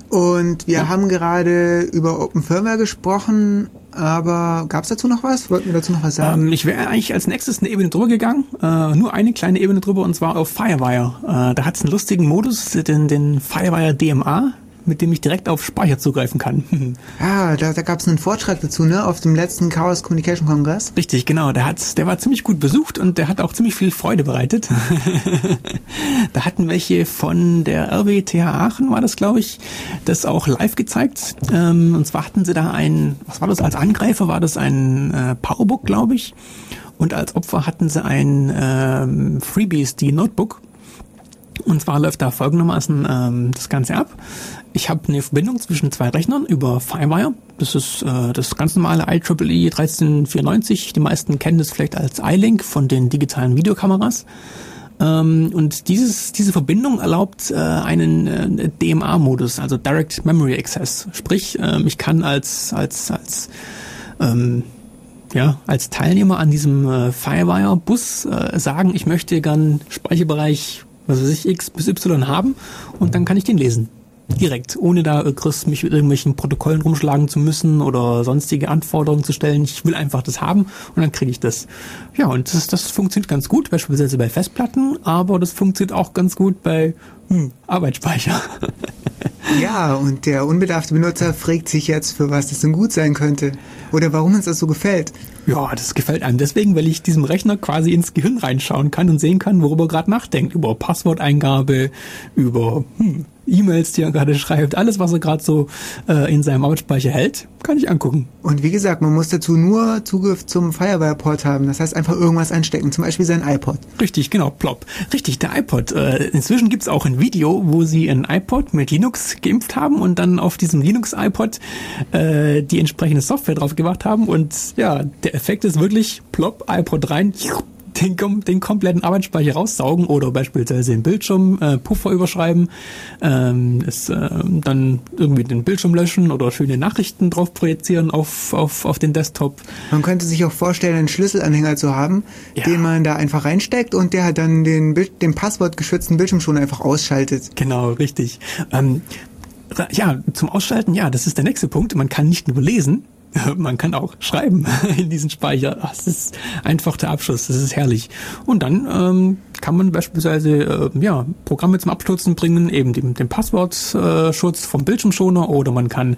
Und wir Ja. haben gerade über Open Firmware gesprochen, aber gab es dazu noch was? Wollten wir dazu noch was sagen? Ähm, ich wäre eigentlich als nächstes eine Ebene drüber gegangen, äh, nur eine kleine Ebene drüber und zwar auf Firewire. Äh, da hat es einen lustigen Modus, den, den Firewire DMA, mit dem ich direkt auf Speicher zugreifen kann. [LAUGHS] Ah, da, da gab es einen Vortrag dazu, ne? Auf dem letzten Chaos Communication Kongress. Richtig, genau. Der hat, der war ziemlich gut besucht und der hat auch ziemlich viel Freude bereitet. [LAUGHS] da hatten welche von der RWTH Aachen, war das, glaube ich, das auch live gezeigt. Ähm, und zwar hatten sie da ein, was war das, als Angreifer war das ein äh, Powerbook, glaube ich. Und als Opfer hatten sie ein ähm, FreeBSD Notebook. Und zwar läuft da folgendermaßen ähm, das Ganze ab. Ich habe eine Verbindung zwischen zwei Rechnern über Firewire. Das ist äh, das ganz normale IEEE 1394. Die meisten kennen das vielleicht als iLink von den digitalen Videokameras. Ähm, und dieses, diese Verbindung erlaubt äh, einen äh, DMA-Modus, also Direct Memory Access. Sprich, ähm, ich kann als, als, als ähm, ja, als Teilnehmer an diesem äh, Firewire-Bus äh, sagen, ich möchte gern Speicherbereich, was weiß ich, X bis Y haben und dann kann ich den lesen. Direkt, ohne da äh, Chris mich mit irgendwelchen Protokollen rumschlagen zu müssen oder sonstige Anforderungen zu stellen. Ich will einfach das haben und dann kriege ich das. Ja, und das, das funktioniert ganz gut, beispielsweise bei Festplatten, aber das funktioniert auch ganz gut bei hm, Arbeitsspeicher. [LAUGHS] Ja, und der unbedarfte Benutzer fragt sich jetzt, für was das denn gut sein könnte. Oder warum uns das so gefällt. Ja, das gefällt einem deswegen, weil ich diesem Rechner quasi ins Gehirn reinschauen kann und sehen kann, worüber er gerade nachdenkt. Über Passworteingabe, über hm, E-Mails, die er gerade schreibt, alles, was er gerade so äh, in seinem Arbeitsspeicher hält, kann ich angucken. Und wie gesagt, man muss dazu nur Zugriff zum Firewire-Port haben. Das heißt, einfach irgendwas einstecken, zum Beispiel sein iPod. Richtig, genau, plopp. Richtig, der iPod. Äh, inzwischen gibt's auch ein Video, wo sie ein iPod mit Linux geimpft haben und dann auf diesem Linux-iPod äh, die entsprechende Software drauf gemacht haben. Und ja, der Effekt ist wirklich plopp, iPod rein, den, den kompletten Arbeitsspeicher raussaugen oder beispielsweise den Bildschirm äh, Puffer überschreiben, ähm, es, äh, dann irgendwie den Bildschirm löschen oder schöne Nachrichten drauf projizieren auf, auf, auf den Desktop. Man könnte sich auch vorstellen, einen Schlüsselanhänger zu haben, Ja. den man da einfach reinsteckt und der dann den, Bild- den passwortgeschützten Bildschirm schon einfach ausschaltet. Genau, richtig. Ähm, Ja, zum Ausschalten, ja, das ist der nächste Punkt. Man kann nicht nur lesen, [LAUGHS] man kann auch schreiben [LAUGHS] in diesen Speicher. Das ist einfach der Abschluss, das ist herrlich. Und dann ähm, kann man beispielsweise äh, ja, Programme zum Abstürzen bringen, eben den, den Passwortschutz vom Bildschirmschoner oder man kann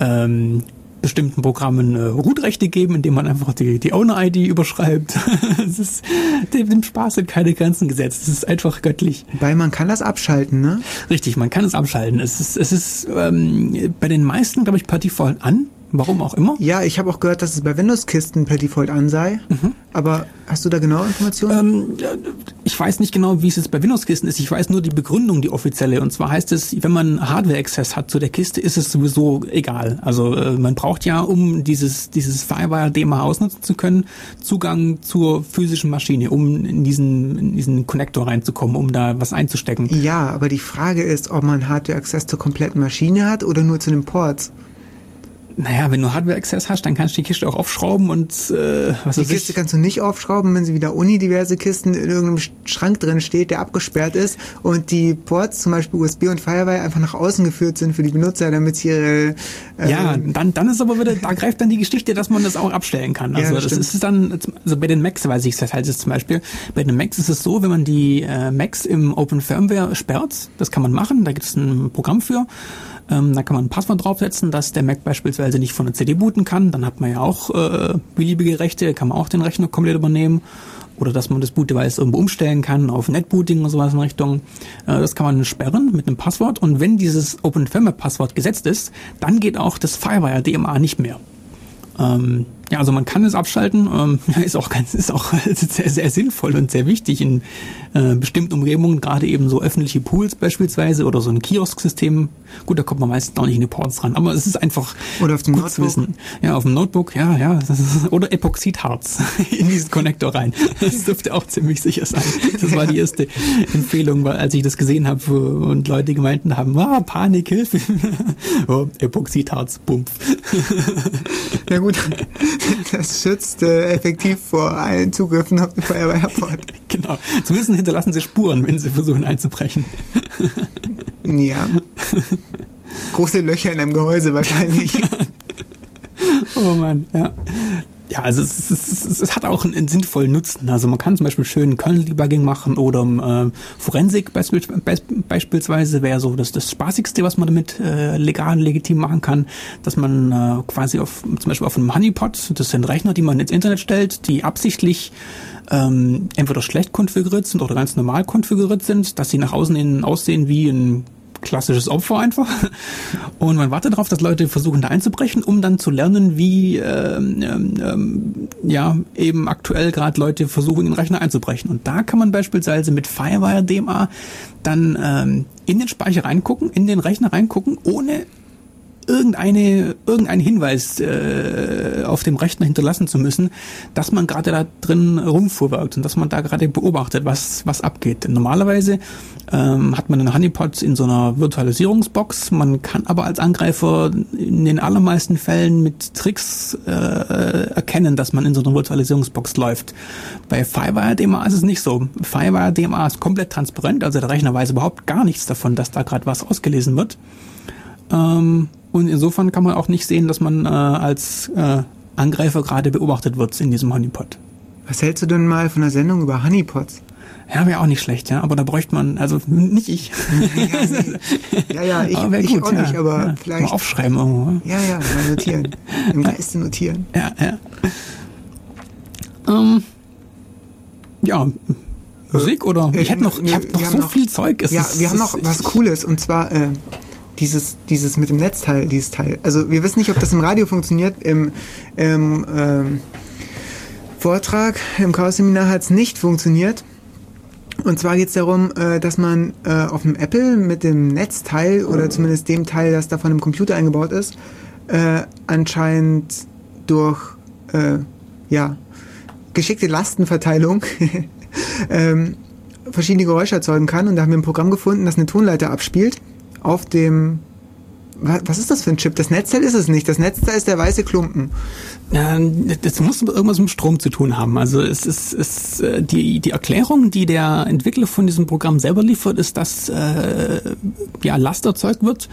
ähm, bestimmten Programmen äh, Root-Rechte geben, indem man einfach die, die Owner-ID überschreibt. [LAUGHS] es ist, dem, dem Spaß sind keine Grenzen gesetzt. Es ist einfach göttlich. Weil man kann das abschalten, ne? Richtig, man kann es abschalten. Es ist, es ist ähm, bei den meisten, glaube ich, per Default an. Warum auch immer? Ja, ich habe auch gehört, dass es bei Windows-Kisten per Default an sei. Mhm. Aber hast du da genaue Informationen? Ähm, ich weiß nicht genau, wie es jetzt bei Windows-Kisten ist. Ich weiß nur die Begründung, die offizielle. Und zwar heißt es, wenn man Hardware-Access hat zu der Kiste, ist es sowieso egal. Also äh, man braucht ja, um dieses, dieses Firewire-Thema ausnutzen zu können, Zugang zur physischen Maschine, um in diesen, in diesen Connector reinzukommen, um da was einzustecken. Ja, aber die Frage ist, ob man Hardware-Access zur kompletten Maschine hat oder nur zu den Ports. Naja, wenn du Hardware-Access hast, dann kannst du die Kiste auch aufschrauben und äh, was Die Kiste ich? kannst du nicht aufschrauben, wenn sie wieder unidiverse Kisten in irgendeinem Schrank drin steht, der abgesperrt ist und die Ports, zum Beispiel USB und Firewire, einfach nach außen geführt sind für die Benutzer, damit sie ihre... Äh, ja, dann, dann ist aber wieder, da greift dann die Geschichte, dass man das auch abstellen kann. Also ja, das, das ist dann, also bei den Macs weiß ich das halt jetzt zum Beispiel, bei den Macs ist es so, wenn man die äh, Macs im Open Firmware sperrt, das kann man machen, da gibt es ein Programm für, ähm, da kann man ein Passwort draufsetzen, dass der Mac beispielsweise nicht von der CD booten kann. Dann hat man ja auch äh, beliebige Rechte, kann man auch den Rechner komplett übernehmen. Oder dass man das Boot-Device irgendwo umstellen kann auf Netbooting oder sowas in Richtung. Äh, das kann man sperren mit einem Passwort. Und wenn dieses OpenFirmware-Passwort gesetzt ist, dann geht auch das Firewire DMA nicht mehr. Ähm, ja, also man kann es abschalten, ähm, [LAUGHS] ist auch ganz, ist auch [LAUGHS] sehr, sehr sinnvoll und sehr wichtig in äh, bestimmten Umgebungen, gerade eben so öffentliche Pools beispielsweise oder so ein Kiosk-System. Gut, da kommt man meistens auch nicht in die Ports ran, aber es ist einfach oder auf dem gut Notebook. zu wissen. Ja, auf dem Notebook, ja, ja, ist, oder Epoxidharz [LAUGHS] in diesen Connector rein. Das dürfte auch ziemlich sicher sein. Das war die erste Empfehlung, weil als ich das gesehen habe und Leute gemeinten haben, ah, Panik, Hilfe. oh, Epoxidharz, bumpf. Ja gut, [LAUGHS] das schützt äh, effektiv vor allen Zugriffen auf den Firewire-Port. [LAUGHS] Genau. Zumindest hinterlassen sie Spuren, wenn sie versuchen einzubrechen. [LAUGHS] ja. Große Löcher in einem Gehäuse wahrscheinlich. oh Mann, ja. Ja, also es, es, es, es, hat auch einen, sinnvollen Nutzen. Also man kann zum Beispiel schön Kernel-Debugging machen oder äh, Forensik beispiel, beispielsweise wäre so das, das Spaßigste, was man damit äh, legal legitim machen kann, dass man äh, quasi auf zum Beispiel auf einem Honeypot, das sind Rechner, die man ins Internet stellt, die absichtlich ähm, entweder schlecht konfiguriert sind oder ganz normal konfiguriert sind, dass sie nach außen innen aussehen wie ein klassisches Opfer einfach. Und man wartet darauf, dass Leute versuchen, da einzubrechen, um dann zu lernen, wie ähm, ähm, ähm ja eben aktuell gerade Leute versuchen, in den Rechner einzubrechen. Und da kann man beispielsweise mit Firewire DMA dann ähm, in den Speicher reingucken, in den Rechner reingucken, ohne irgendeine, irgendeinen Hinweis äh, auf dem Rechner hinterlassen zu müssen, dass man gerade da drin rumfuhrwerkt und dass man da gerade beobachtet, was, was abgeht. Normalerweise ähm, hat man einen Honeypot in so einer Virtualisierungsbox. Man kann aber als Angreifer in den allermeisten Fällen mit Tricks äh, erkennen, dass man in so einer Virtualisierungsbox läuft. Bei Firewire DMA ist es nicht so. Firewire DMA ist komplett transparent, also der Rechner weiß überhaupt gar nichts davon, dass da gerade was ausgelesen wird. Ähm, und insofern kann man auch nicht sehen, dass man äh, als äh, Angreifer gerade beobachtet wird in diesem Honeypot. Was hältst du denn mal von einer Sendung über Honeypots? Ja, wäre auch nicht schlecht, ja. Aber da bräuchte man, also nicht ich. Ja, ja, ich, ich gut, auch ja, nicht, aber ja. vielleicht. Mal aufschreiben irgendwo. Ja, ja, mal notieren. Im Geiste notieren. Ja, ja. Ähm, ja, Musik oder? Ich hätte noch, ich hab noch so noch, viel Zeug. Es ja, ist, wir haben noch was Cooles und zwar äh, dieses, dieses mit dem Netzteil, dieses Teil. Also wir wissen nicht, ob das im Radio funktioniert. Im, im ähm, Vortrag, im Chaos-Seminar hat es nicht funktioniert. Und zwar geht es darum, äh, dass man äh, auf dem Apple mit dem Netzteil oder zumindest dem Teil, das da von dem Computer eingebaut ist, äh, anscheinend durch äh, ja, geschickte Lastenverteilung [LAUGHS] ähm, verschiedene Geräusche erzeugen kann. Und da haben wir ein Programm gefunden, das eine Tonleiter abspielt auf dem Was, ist das für ein Chip? Das Netzteil ist es nicht. Das Netzteil ist der weiße Klumpen. Ja, das muss irgendwas mit Strom zu tun haben. Also es ist, es, äh, die, die Erklärung, die der Entwickler von diesem Programm selber liefert, ist, dass äh, ja, Last erzeugt wird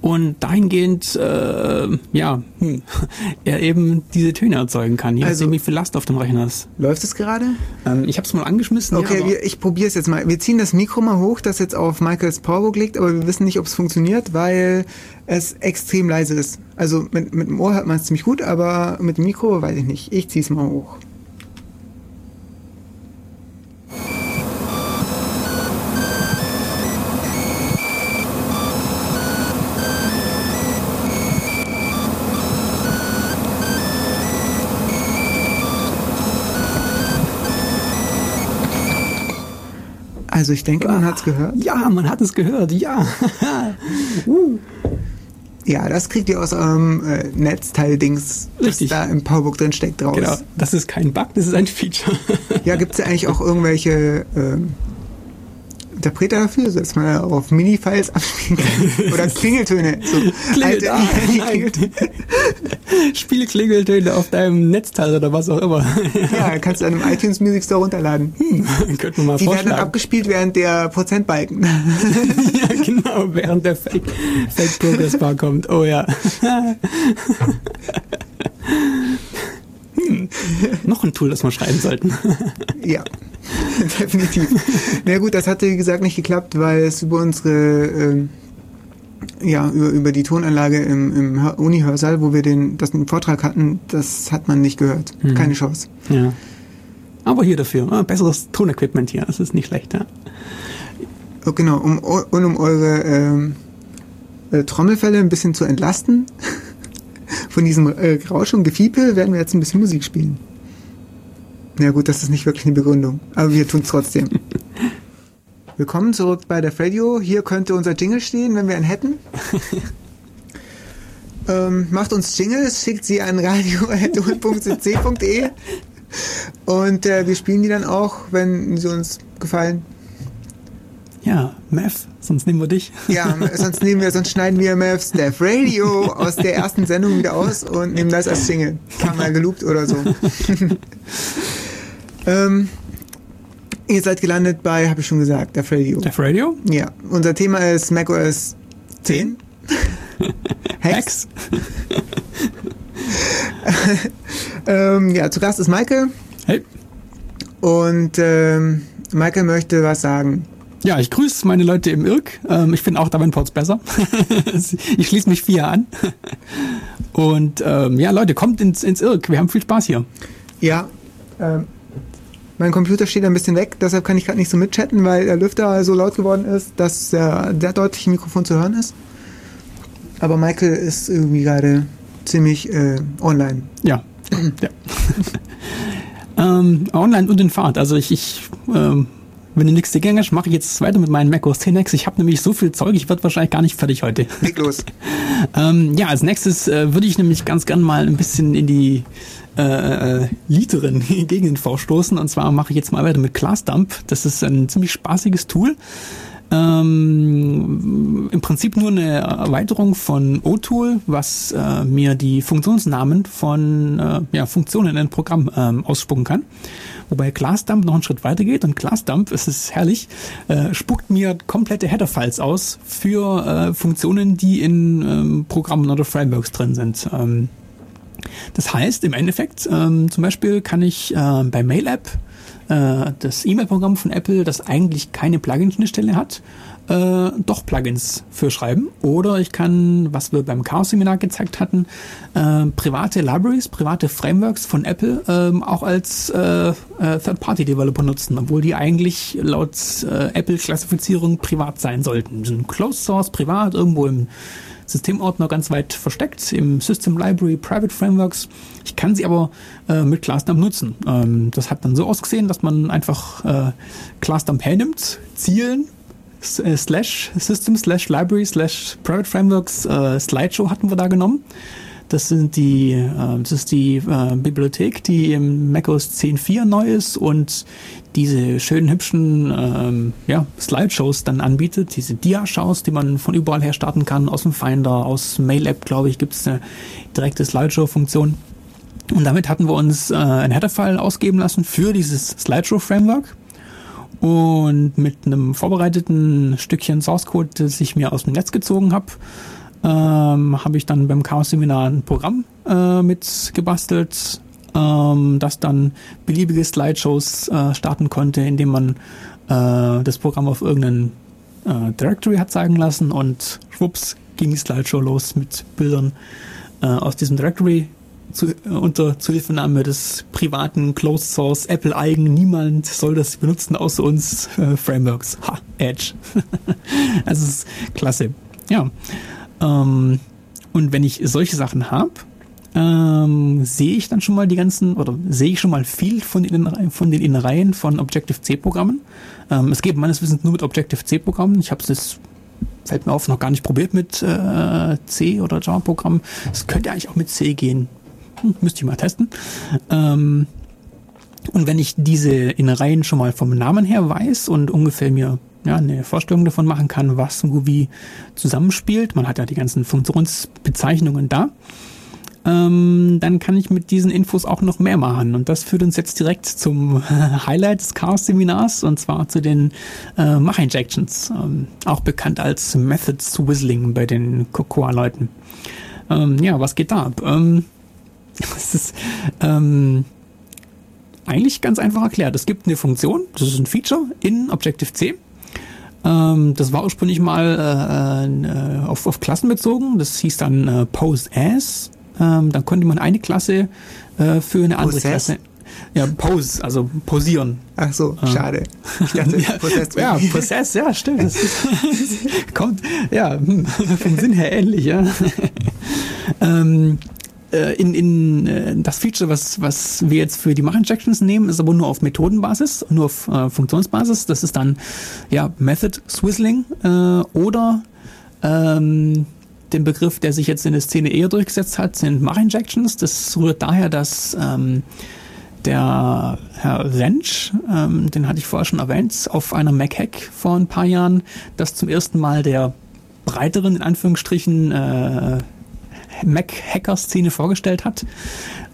und dahingehend äh, ja hm, [LAUGHS] er eben diese Töne erzeugen kann. Je Also- nachdem, wie viel Last auf dem Rechner ist. Läuft es gerade? Ähm, ich habe es mal angeschmissen. Okay, ja, wir, ich probiere es jetzt mal. Wir ziehen das Mikro mal hoch, das jetzt auf Michaels Powerbook liegt, aber wir wissen nicht, ob es funktioniert, weil es extrem leise ist. Also mit, mit dem Ohr hört man es ziemlich gut, aber mit dem Mikro weiß ich nicht. Ich ziehe es mal hoch. Also ich denke, man hat es gehört. Ja, man hat es gehört, ja. Ja, das kriegt ihr aus eurem äh, Netzteil-Dings, das da im Powerbook drin steckt, raus. genau. Das ist kein Bug, das ist ein Feature. Ja, gibt es ja eigentlich auch irgendwelche ähm, Interpreter dafür, dass man auf Mini-Files abspielen kann? [LAUGHS] Oder Klingeltöne. So Klingelt, ah, die nein. [LAUGHS] Klingeltöne. Auf deinem Netzteil oder was auch immer. Ja, kannst du dann im iTunes Music Store runterladen. [LAUGHS] Könnten wir mal Die werden dann vorschlagen. abgespielt während der Prozentbalken. ja, genau, während der Fake, Fake Progress Bar kommt. Oh ja. Hm. Noch ein Tool, das wir schreiben sollten. [LAUGHS] ja, definitiv. Na gut, das hatte wie gesagt nicht geklappt, weil es über unsere ähm, ja, über, über die Tonanlage im, im Hör- Uni-Hörsaal, wo wir den, das den Vortrag hatten, das hat man nicht gehört. Keine Chance. Ja. Aber hier dafür, ah, besseres Tonequipment hier, das ist nicht schlecht. Ja. Oh, genau, um, und um eure ähm, äh, Trommelfälle ein bisschen zu entlasten, von diesem äh, Rausch und Gefiepe, werden wir jetzt ein bisschen Musik spielen. Na gut, das ist nicht wirklich eine Begründung, aber wir tun es trotzdem. [LAUGHS] Willkommen zurück bei der Radio. Hier könnte unser Jingle stehen, wenn wir einen hätten. [LAUGHS] ähm, macht uns Jingles, schickt sie an radio.cc.de und äh, wir spielen die dann auch, wenn sie uns gefallen. ja, Meth, sonst nehmen wir dich. Ja, sonst nehmen wir, sonst schneiden wir Mavs Death Radio aus der ersten Sendung wieder aus und nehmen das als Single. Haben wir geloopt oder so. [LAUGHS] ähm, ihr seid gelandet bei, habe ich schon gesagt, Death Radio. Def Radio? Ja, unser Thema ist macOS 10. Hacks. [LAUGHS] Hex. [LAUGHS] Ähm, ja, zu Gast ist Michael Hey. und ähm, Michael möchte was sagen. Ja, ich grüße meine Leute im Irk. Ähm, ich finde auch Davenports besser. [LAUGHS] ich schließe mich vier an. Und ähm, ja, Leute, kommt ins, ins Irk. Wir haben viel Spaß hier. Ja, ähm, mein Computer steht ein bisschen weg, deshalb kann ich gerade nicht so mitchatten, weil der Lüfter so laut geworden ist, dass äh, sehr deutlich im Mikrofon zu hören ist. Aber Michael ist irgendwie gerade ziemlich äh, online. Ja. [CLEARS THROAT] ja. [LAUGHS] ähm, online und in Fahrt. Also ich, ich ähm, wenn du nichts dagegen hast, mache ich jetzt weiter mit meinen Mac OS 10 X. Ich habe nämlich so viel Zeug, ich werde wahrscheinlich gar nicht fertig heute. Leg los. [LAUGHS] Ähm, ja, als nächstes äh, würde ich nämlich ganz gern mal ein bisschen in die äh, äh, lieteren [LAUGHS] Gegenden vorstoßen. Und zwar mache ich jetzt mal weiter mit ClassDump. Das ist ein ziemlich spaßiges Tool. Ähm, Im Prinzip nur eine Erweiterung von O-Tool, was äh, mir die Funktionsnamen von äh, ja, Funktionen in einem Programm ähm, ausspucken kann. Wobei ClassDump noch einen Schritt weiter geht und ClassDump, es ist herrlich, äh, spuckt mir komplette Header-Files aus für äh, Funktionen, die in ähm, Programmen oder Frameworks drin sind. Ähm, das heißt, im Endeffekt, ähm, zum Beispiel kann ich äh, bei MailApp äh, das E-Mail-Programm von Apple, das eigentlich keine Plugin-Schnittstelle hat, äh, doch Plugins für schreiben. Oder ich kann, was wir beim Chaos-Seminar gezeigt hatten, äh, private Libraries, private Frameworks von Apple ähm, auch als äh, äh, Third-Party-Developer nutzen, obwohl die eigentlich laut äh, Apple-Klassifizierung privat sein sollten. Die sind Closed Source, privat, irgendwo im Systemordner ganz weit versteckt im System Library Private Frameworks. Ich kann sie aber äh, mit ClassDump nutzen. Ähm, das hat dann so ausgesehen, dass man einfach äh, ClassDump hernimmt, Zielen, äh, slash System slash Library slash Private Frameworks, äh, Slideshow hatten wir da genommen. Das sind die, äh, das ist die äh, Bibliothek, die im macOS 10.4 neu ist und diese schönen hübschen ähm, ja, Slideshows dann anbietet, diese Dia-Shows, die man von überall her starten kann, aus dem Finder, aus Mail-App, glaube ich, gibt es eine direkte Slideshow-Funktion. Und damit hatten wir uns äh, ein Header-File ausgeben lassen für dieses Slideshow-Framework. Und mit einem vorbereiteten Stückchen Source Code, das ich mir aus dem Netz gezogen habe, ähm, habe ich dann beim Chaos Seminar ein Programm äh, mit gebastelt, ähm, das dann beliebige Slideshows äh, starten konnte, indem man äh, das Programm auf irgendeinen äh, Directory hat zeigen lassen und schwupps ging die Slideshow los mit Bildern äh, aus diesem Directory zu, unter Zuhilfenahme des privaten Closed Source Apple eigen. Niemand soll das benutzen außer uns äh, Frameworks. Ha, Edge. [LAUGHS] also ist klasse. Ja. Ähm, und wenn ich solche Sachen habe, ähm, sehe ich dann schon mal die ganzen, oder sehe ich schon mal viel von den, von den Innereien von Objective-C-Programmen. Ähm, es geht meines Wissens nur mit Objective-C-Programmen. Ich habe es fällt mir auf, noch gar nicht probiert mit äh, C oder Java-Programmen. Es könnte eigentlich auch mit C gehen. Hm, müsste ich mal testen. Ähm, und wenn ich diese Innereien schon mal vom Namen her weiß und ungefähr mir ja, eine Vorstellung davon machen kann, was und wie zusammenspielt, man hat ja die ganzen Funktionsbezeichnungen da, ähm, dann kann ich mit diesen Infos auch noch mehr machen. Und das führt uns jetzt direkt zum [LAUGHS] Highlight des Chaos-Seminars und zwar zu den äh, Mach-Injections, ähm, auch bekannt als Method Swizzling bei den Cocoa-Leuten. Ähm, ja, was geht da ab? Ähm, [LAUGHS] das ist ähm, eigentlich ganz einfach erklärt. Es gibt eine Funktion, das ist ein Feature in Objective-C. Ähm, das war ursprünglich mal äh, äh, auf, auf Klassen bezogen. Das hieß dann äh, Pose As. Ähm, dann konnte man eine Klasse äh, für eine andere Possess? Klasse. Ja, Pose, also posieren. Ach so, ähm. schade. Ich dachte, [LAUGHS] ja, Possess. Ja, [LAUGHS] Possess, ja, stimmt. Das ist, kommt, ja, vom Sinn her ähnlich, ja. ähm, äh, in, in äh, das Feature, was, was wir jetzt für die Mach-Injections nehmen, ist aber nur auf Methodenbasis, nur auf äh, Funktionsbasis. Das ist dann ja Method Swizzling äh, oder ähm, den Begriff, der sich jetzt in der Szene eher durchgesetzt hat, sind Mach-Injections. Das rührt daher, dass ähm, der Herr Rentsch, ähm, den hatte ich vorher schon erwähnt, auf einer Mac-Hack vor ein paar Jahren, das zum ersten Mal der breiteren, in Anführungsstrichen, äh, Mac-Hacker-Szene vorgestellt hat,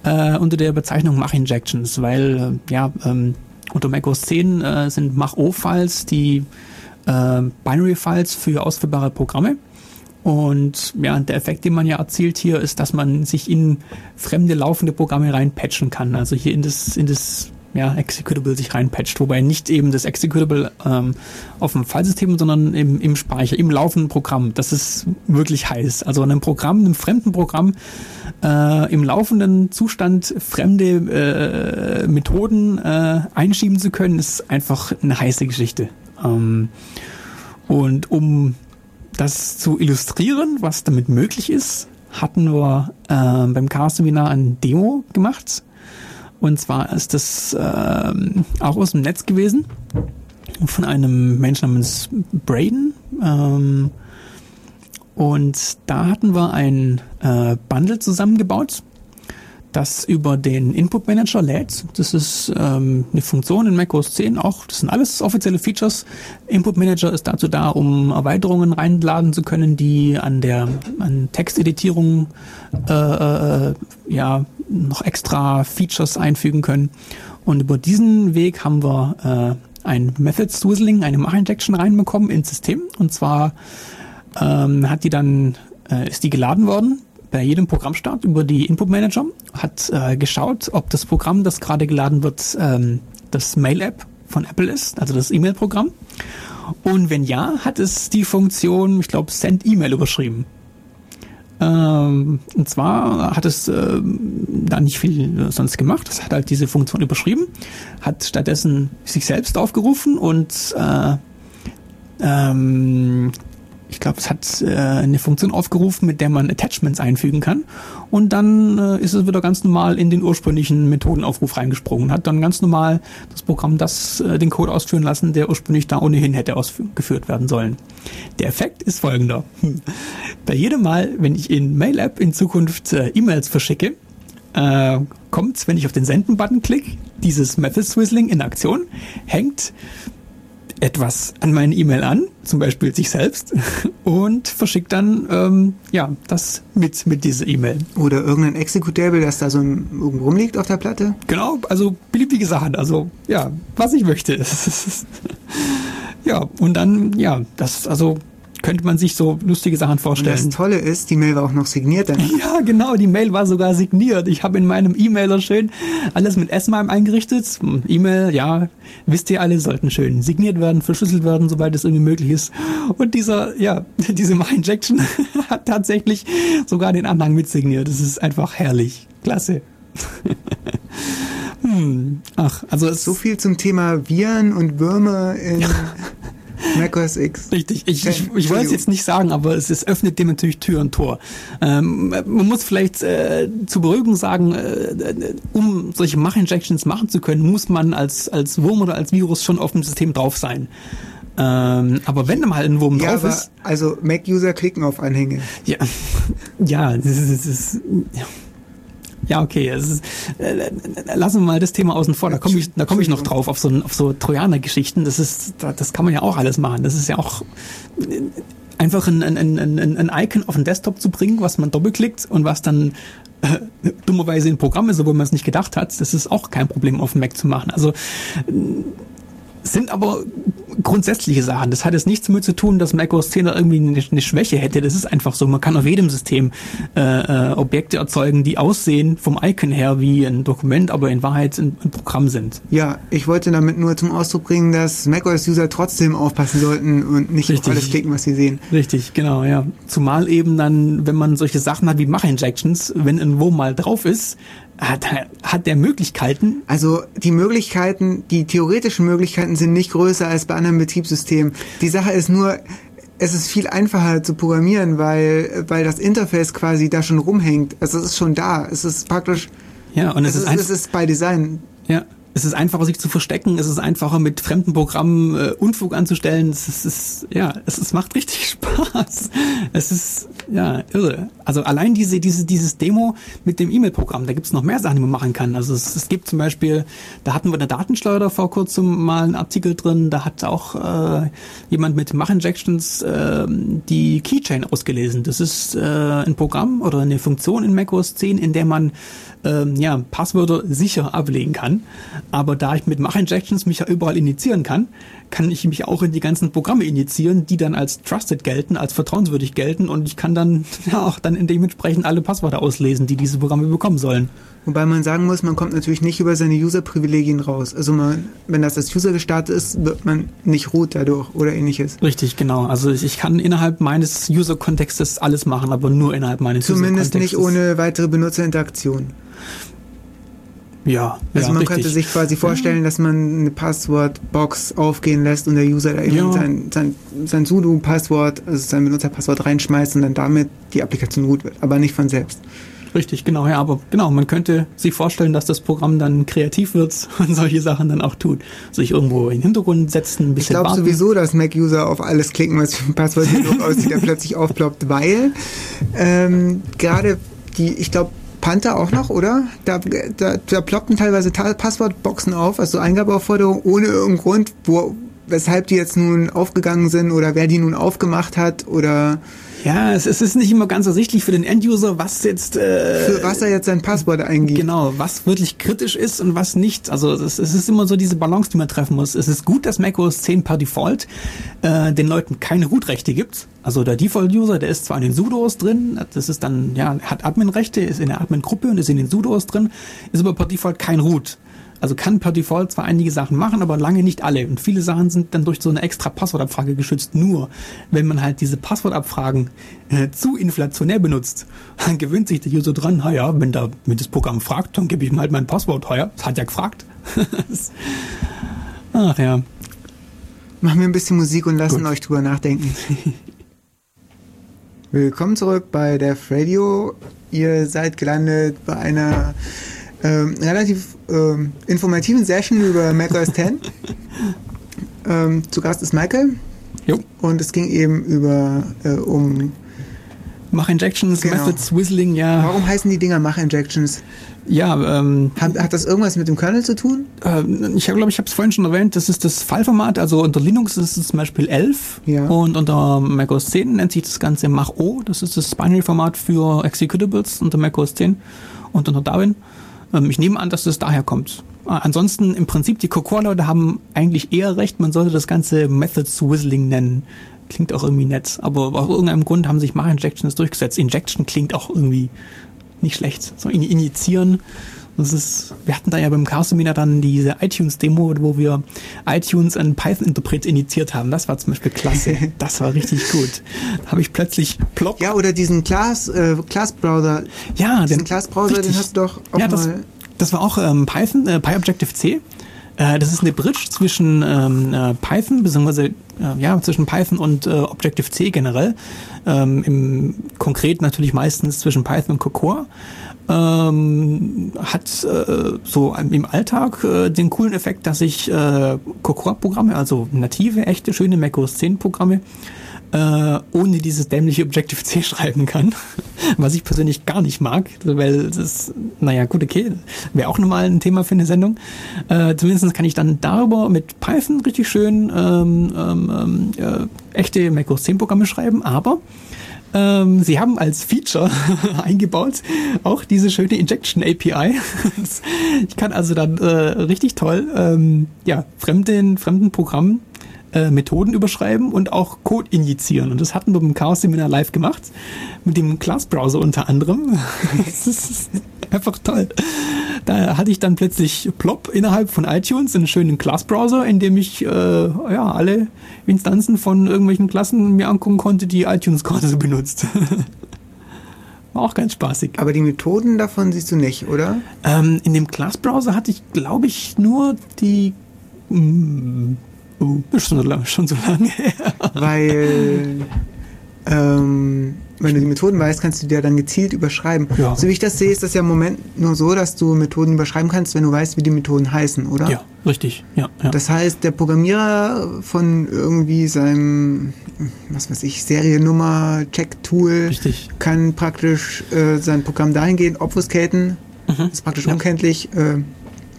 äh, unter der Bezeichnung Mach-Injections, weil äh, ja, ähm, unter Mac OS 10 äh, sind Mach-O-Files die äh, Binary-Files für ausführbare Programme. Und ja, der Effekt, den man ja erzielt hier, ist, dass man sich in fremde laufende Programme reinpatchen kann. Also hier in das, in das ja, Executable sich reinpatcht, wobei nicht eben das Executable ähm, auf dem Filesystem, sondern im, im Speicher, im laufenden Programm. Das ist wirklich heiß. Also einem Programm, einem fremden Programm äh, im laufenden Zustand fremde äh, Methoden äh, einschieben zu können, ist einfach eine heiße Geschichte. Ähm, und um das zu illustrieren, was damit möglich ist, hatten wir äh, beim Chaos-Seminar ein Demo gemacht. Und zwar ist das äh, auch aus dem Netz gewesen von einem Menschen namens Braden. Ähm, und da hatten wir ein äh, Bundle zusammengebaut das über den Input Manager lädt. Das ist ähm, eine Funktion in macOS 10 auch. Das sind alles offizielle Features. Input Manager ist dazu da, um Erweiterungen reinladen zu können, die an der an Texteditierung äh, äh, ja noch extra Features einfügen können. Und über diesen Weg haben wir äh, ein Method Swizzling, eine Mach-Injection reinbekommen ins System. Und zwar ähm, hat die dann äh, ist die geladen worden bei jedem Programmstart über die Input Manager, hat äh, geschaut, ob das Programm, das gerade geladen wird, ähm, das Mail-App von Apple ist, also das E-Mail-Programm. Und wenn ja, hat es die Funktion, ich glaube, Send E-Mail überschrieben. Ähm, und zwar hat es äh, da nicht viel sonst gemacht. Es hat halt diese Funktion überschrieben, hat stattdessen sich selbst aufgerufen und äh, ähm, ich glaube, es hat äh, eine Funktion aufgerufen, mit der man Attachments einfügen kann. Und dann äh, ist es wieder ganz normal in den ursprünglichen Methodenaufruf reingesprungen. Hat dann ganz normal das Programm das äh, den Code ausführen lassen, der ursprünglich da ohnehin hätte ausgeführt werden sollen. Der Effekt ist folgender. Hm. Bei jedem Mal, wenn ich in Mail-App in Zukunft äh, E-Mails verschicke, äh, kommt, wenn ich auf den Senden-Button klicke, dieses Method Swizzling in Aktion, hängt etwas an meine E-Mail an, zum Beispiel sich selbst, [LAUGHS] und verschickt dann ähm, ja das mit mit dieser E-Mail. Oder irgendein Executable, das da so irgendwo rumliegt auf der Platte? Genau, also beliebige Sachen, also ja, was ich möchte. [LAUGHS] ja, und dann, ja, das, also könnte man sich so lustige Sachen vorstellen. Und das Tolle ist, die Mail war auch noch signiert. Dann. [LAUGHS] Ja, genau, die Mail war sogar signiert. Ich habe in meinem E-Mailer schön alles mit S-MIME eingerichtet. E-Mail, ja, wisst ihr alle, sollten schön signiert werden, verschlüsselt werden, sobald es irgendwie möglich ist. Und dieser, ja, [LAUGHS] diese My-Injection [LAUGHS] hat tatsächlich sogar den Anhang mit signiert. Das ist einfach herrlich. Klasse. hm, ach, also es so viel zum Thema Viren und Würmer in macOS X. Richtig. Ich, ich, ich wollte es jetzt nicht sagen, aber es, es öffnet dem natürlich Tür und Tor. Ähm, man muss vielleicht äh, zur Beruhigung sagen, äh, um solche Mach-Injections machen zu können, muss man als, als Wurm oder als Virus schon auf dem System drauf sein. Ähm, aber wenn mal ein Wurm ja, drauf ist. Also Mac-User klicken auf Anhänge. Ja, [LAUGHS] ja, das ist, das ist ja. Ja, okay. Ist, äh, lassen wir mal das Thema außen vor. Da komme ich, da ich noch drauf auf so, auf so Trojaner-Geschichten. Das ist, das kann man ja auch alles machen. Das ist ja auch äh, einfach ein, ein, ein, ein Icon auf den Desktop zu bringen, was man doppelklickt und was dann äh, dummerweise in Programm ist, obwohl man es nicht gedacht hat. Das ist auch kein Problem auf dem Mac zu machen. Also sind aber grundsätzliche Sachen. Das hat jetzt nichts damit zu tun, dass macOS 10 da irgendwie eine, eine, Schwäche hätte. Das ist einfach so. Man kann auf jedem System äh, äh, Objekte erzeugen, die aussehen vom Icon her wie ein Dokument, aber in Wahrheit ein, ein Programm sind. Ja, ich wollte damit nur zum Ausdruck bringen, dass macOS-User trotzdem aufpassen sollten und nicht Richtig. auf alles klicken, was sie sehen. Richtig, genau, ja. Zumal eben dann, wenn man solche Sachen hat wie Mach-Injections, wenn ein Wurm mal drauf ist, hat, hat der Möglichkeiten? Also die Möglichkeiten, die theoretischen Möglichkeiten sind nicht größer als bei anderen Betriebssystemen. Die Sache ist nur, es ist viel einfacher zu programmieren, weil, weil das Interface quasi da schon rumhängt. Also es ist schon da. Es ist praktisch. Ja, und es, es ist, ist, es ist bei Design. Ja, es ist einfacher, sich zu verstecken. Es ist einfacher, mit fremden Programmen äh, Unfug anzustellen. Es ist, ist ja, es, es macht richtig [LAUGHS] Spaß. Es ist ja irre. Also allein diese, diese, dieses Demo mit dem E-Mail-Programm, da gibt's noch mehr Sachen, die man machen kann. Also es, es gibt zum Beispiel, da hatten wir eine Datenschleuder vor kurzem mal einen Artikel drin. Da hat auch äh, jemand mit Mach-Injections äh, die Keychain ausgelesen. Das ist äh, ein Programm oder eine Funktion in macOS 10, in der man ähm, ja, Passwörter sicher ablegen kann. Aber da ich mit Mach-Injections mich ja überall initiieren kann, kann ich mich auch in die ganzen Programme initiieren, die dann als trusted gelten, als vertrauenswürdig gelten und ich kann dann [LAUGHS] ja auch dann dementsprechend alle Passwörter auslesen, die diese Programme bekommen sollen. Wobei man sagen muss, man kommt natürlich nicht über seine User-Privilegien raus. Also man, wenn das als User gestartet ist, wird man nicht root dadurch oder ähnliches. Richtig, genau. Also ich kann innerhalb meines User-Kontextes alles machen, aber nur innerhalb meines Zumindest nicht ohne weitere Benutzerinteraktion. Ja, also ja, man richtig. könnte sich quasi vorstellen, dass man eine Passwortbox aufgehen lässt und der User da eben ja. sein, sein, sein Sudo-Passwort, also sein Benutzerpasswort reinschmeißt und dann damit die Applikation root wird, aber nicht von selbst. Richtig, genau, ja, aber genau, man könnte sich vorstellen, dass das Programm dann kreativ wird [LAUGHS] und solche Sachen dann auch tut. Sich irgendwo in den Hintergrund setzen, ein bisschen Ich glaube sowieso, dass Mac-User auf alles klicken, was für ein Passwort [LAUGHS] aussieht, der plötzlich aufploppt, weil ähm, gerade die, ich glaube, Panther auch noch, oder? Da, da, da ploppten teilweise Passwortboxen auf, also Eingabeaufforderungen ohne irgendeinen Grund, wo, weshalb die jetzt nun aufgegangen sind oder wer die nun aufgemacht hat oder ja, es, es ist nicht immer ganz ersichtlich für den Enduser, was jetzt äh, für was er jetzt sein Passwort eingibt. Genau, was wirklich kritisch ist und was nicht. Also es, es ist immer so diese Balance, die man treffen muss. Es ist gut, dass macOS 10 per Default äh, den Leuten keine Root-Rechte gibt. Also der Default-User, der ist zwar in den Sudos drin, das ist dann ja hat Admin-Rechte, ist in der Admin-Gruppe und ist in den Sudos drin, ist aber per Default kein Root. Also kann per Default zwar einige Sachen machen, aber lange nicht alle. Und viele Sachen sind dann durch so eine extra Passwortabfrage geschützt. Nur wenn man halt diese Passwortabfragen äh, zu inflationär benutzt, dann gewöhnt sich der User dran, naja, wenn da wenn das Programm fragt, dann gebe ich ihm halt mein Passwort. Ja, es hat ja gefragt. [LAUGHS] Ach ja. Machen wir ein bisschen Musik und lassen Gut. euch drüber nachdenken. [LAUGHS] Willkommen zurück bei Def Radio. Ihr seid gelandet bei einer ähm, relativ ähm, informativen Session über macOS 10. [LAUGHS] ähm, zu Gast ist Michael. Jo. Und es ging eben über äh, um Mach Injections, Genau. Methods, Whistling, ja. warum heißen die Dinger Mach Injections? Ja, ähm, Hat, hat das irgendwas mit dem Kernel zu tun? äh, ich glaube, ich habe es vorhin schon erwähnt, das ist das Fallformat, also unter Linux ist es zum Beispiel 11 Ja. und unter macOS 10 nennt sich das Ganze Mach-O, das ist das Binary-Format für Executables unter macOS 10 und unter Darwin. Ähm, ich nehme an, dass das daher kommt. Äh, ansonsten im Prinzip, die Cocoa-Leute haben eigentlich eher recht, man sollte das Ganze Methods Whistling nennen. Klingt auch irgendwie nett, aber aus irgendeinem Grund haben sich Mach-Injections durchgesetzt. Injection klingt auch irgendwie nicht schlecht. So in, initiieren. Das ist, wir hatten da ja beim Chaos-Seminar dann diese iTunes-Demo, wo wir iTunes an Python-Interpret initiiert haben. Das war zum Beispiel klasse. [LAUGHS] Das war richtig gut. Da habe ich plötzlich plopp. Ja, oder diesen Class, äh, Class Browser. Ja, Diesen Class-Browser, den richtig. hast du doch auch ja, das, mal. das war auch ähm, Python, äh, PyObjective-C. Äh, das ist eine Bridge zwischen ähm, äh, Python, beziehungsweise äh, ja, zwischen Python und äh, Objective-C generell. Ähm, Im konkret natürlich meistens zwischen Python und Cocoa. Ähm, hat äh, so im Alltag äh, den coolen Effekt, dass ich äh, Cocoa-Programme, also native, echte, schöne macOS 10-Programme, äh, ohne dieses dämliche Objective-C [LAUGHS] schreiben kann, was ich persönlich gar nicht mag, weil das, naja, gut, okay, wäre auch nochmal ein Thema für eine Sendung. Äh, zumindest kann ich dann darüber mit Python richtig schön ähm, ähm, äh, echte macOS 10 Programme schreiben, aber ähm, sie haben als Feature [LAUGHS] eingebaut auch diese schöne Injection API. [LAUGHS] Ich kann also dann äh, richtig toll ähm, ja, fremden, fremden Programmen äh, Methoden überschreiben und auch Code injizieren. Und das hatten wir beim Chaos Seminar live gemacht. Mit dem Class Browser unter anderem. [LAUGHS] das ist einfach toll. Da hatte ich dann plötzlich plopp innerhalb von iTunes einen schönen Class Browser, in dem ich äh, ja, alle Instanzen von irgendwelchen Klassen mir angucken konnte, die iTunes gerade so benutzt. [LAUGHS] War auch ganz spaßig. Aber die Methoden davon siehst du nicht, oder? Ähm, in dem Class-Browser hatte ich, glaube ich, nur die. Oh, ist schon so lange, schon so lange her. Weil, ähm, wenn du die Methoden weißt, kannst du die ja dann gezielt überschreiben. Ja. So wie ich das sehe, ist das ja im Moment nur so, dass du Methoden überschreiben kannst, wenn du weißt, wie die Methoden heißen, oder? Ja, richtig. Ja, ja. Das heißt, der Programmierer von irgendwie seinem, was weiß ich, Seriennummer, Check-Tool kann praktisch äh, sein Programm dahingehend obfuscaten, Mhm. ist praktisch Ja. unkenntlich äh,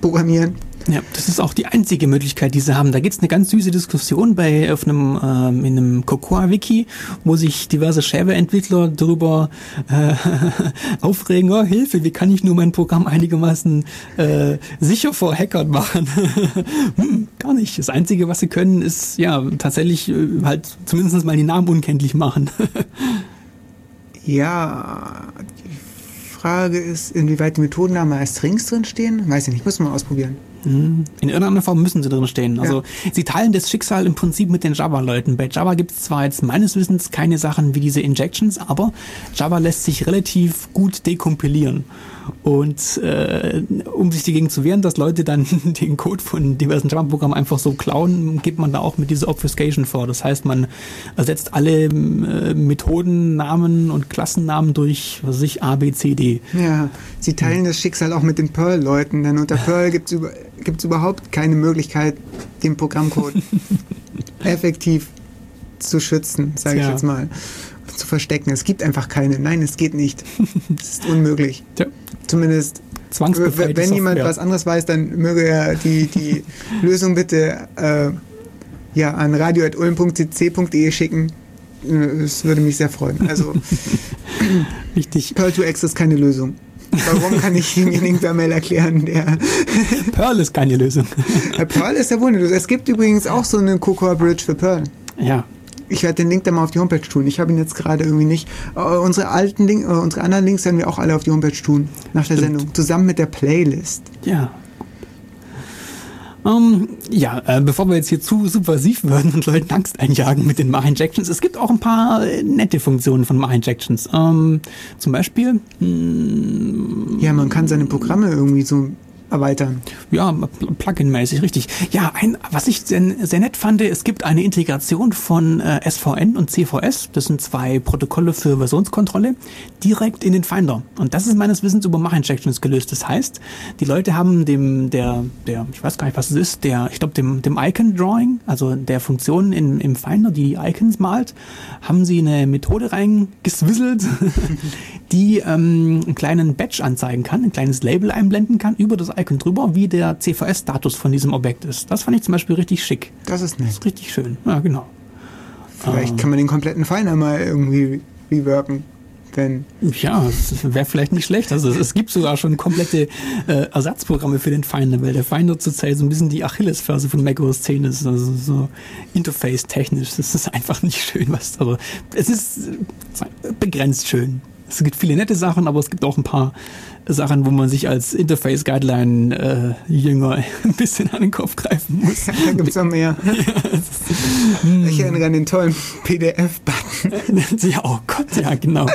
programmieren. Ja, das ist auch die einzige Möglichkeit, die sie haben. Da gibt's eine ganz süße Diskussion bei auf einem ähm, in einem Cocoa-Wiki, wo sich diverse Shareware-Entwickler darüber äh, [LAUGHS] aufregen, oh, Hilfe, wie kann ich nur mein Programm einigermaßen äh, sicher vor Hackern machen? [LAUGHS] hm, gar nicht. Das Einzige, was sie können, ist ja tatsächlich äh, halt zumindest mal die Namen unkenntlich machen. [LAUGHS] Ja, die Frage ist, inwieweit die Methodennamen als Strings drin stehen. Weiß ich nicht, muss man ausprobieren. In irgendeiner Form müssen sie drin stehen. Also sie teilen das Schicksal im Prinzip mit den Java-Leuten. Bei Java gibt es zwar jetzt meines Wissens keine Sachen wie diese Injections, aber Java lässt sich relativ gut dekompilieren. Und äh, um sich dagegen zu wehren, dass Leute dann [LAUGHS] den Code von diversen Java-Programmen einfach so klauen, gibt man da auch mit dieser Obfuscation vor. Das heißt, man ersetzt alle äh, Methodennamen und Klassennamen durch, was weiß ich, A, B, C, D. Ja, sie teilen das Schicksal auch mit den Perl-Leuten, denn unter Perl gibt es über, überhaupt keine Möglichkeit, den Programmcode [LAUGHS] effektiv zu schützen, sage ich jetzt mal. Zu verstecken. Es gibt einfach keine. Nein, es geht nicht. [LAUGHS] Es ist unmöglich. Tja, Zumindest, wenn jemand Software. was anderes weiß, dann möge er die, die [LAUGHS] Lösung bitte äh, ja, an radio.ulm.cc.de schicken. Äh, Es würde mich sehr freuen. Also, [LAUGHS] Richtig. Perl 2X ist keine Lösung. Warum kann ich demjenigen per Mail erklären, der [LAUGHS] Perl ist keine Lösung. Perl ist ja wunderlos. Es gibt übrigens auch so eine Cocoa Bridge für Perl. Ja, Ich werde den Link dann mal auf die Homepage tun. Ich habe ihn jetzt gerade irgendwie nicht. Äh, unsere alten Link, äh, unsere anderen Links werden wir auch alle auf die Homepage tun. Nach der Stimmt. Sendung. Zusammen mit der Playlist. Ja. Ähm, ja, äh, bevor wir jetzt hier zu subversiv werden und Leuten Angst einjagen mit den Mach-Injections, es gibt auch ein paar äh, nette Funktionen von Mach-Injections. Ähm, zum Beispiel, hm, Ja, man kann seine Programme irgendwie so erweitern. Ja, Plugin-mäßig, richtig. Ja, ein, was ich sehr, sehr nett fand, es gibt eine Integration von äh, SVN und CVS, das sind zwei Protokolle für Versionskontrolle, direkt in den Finder. Und das ist meines Wissens über Mach-Injections gelöst. Das heißt, die Leute haben dem, der, der, ich weiß gar nicht, was es ist, der, ich glaube, dem, dem Icon-Drawing, also der Funktion in, im Finder, die Icons malt, haben sie eine Methode reingeswisselt, [LAUGHS] die ähm, einen kleinen Badge anzeigen kann, ein kleines Label einblenden kann über das Icon drüber, wie der CVS-Status von diesem Objekt ist. Das fand ich zum Beispiel richtig schick. Das ist nett. Das ist richtig schön. Ja, genau. Vielleicht ähm, kann man den kompletten Finder mal irgendwie reworken. Wenn ja, wäre vielleicht nicht schlecht. Also es gibt sogar schon komplette äh, Ersatzprogramme für den Finder, weil der Finder zurzeit so ein bisschen die Achillesferse von macOS 10 ist. Also so Interface-technisch. Das ist einfach nicht schön, was. Aber es ist begrenzt schön. Es gibt viele nette Sachen, aber es gibt auch ein paar Sachen, wo man sich als Interface-Guideline-Jünger äh, [LAUGHS] ein bisschen an den Kopf greifen muss. [LAUGHS] da gibt es auch mehr. [LAUGHS] Ja, ich erinnere an den tollen PDF-Button. ja, oh Gott, ja, genau.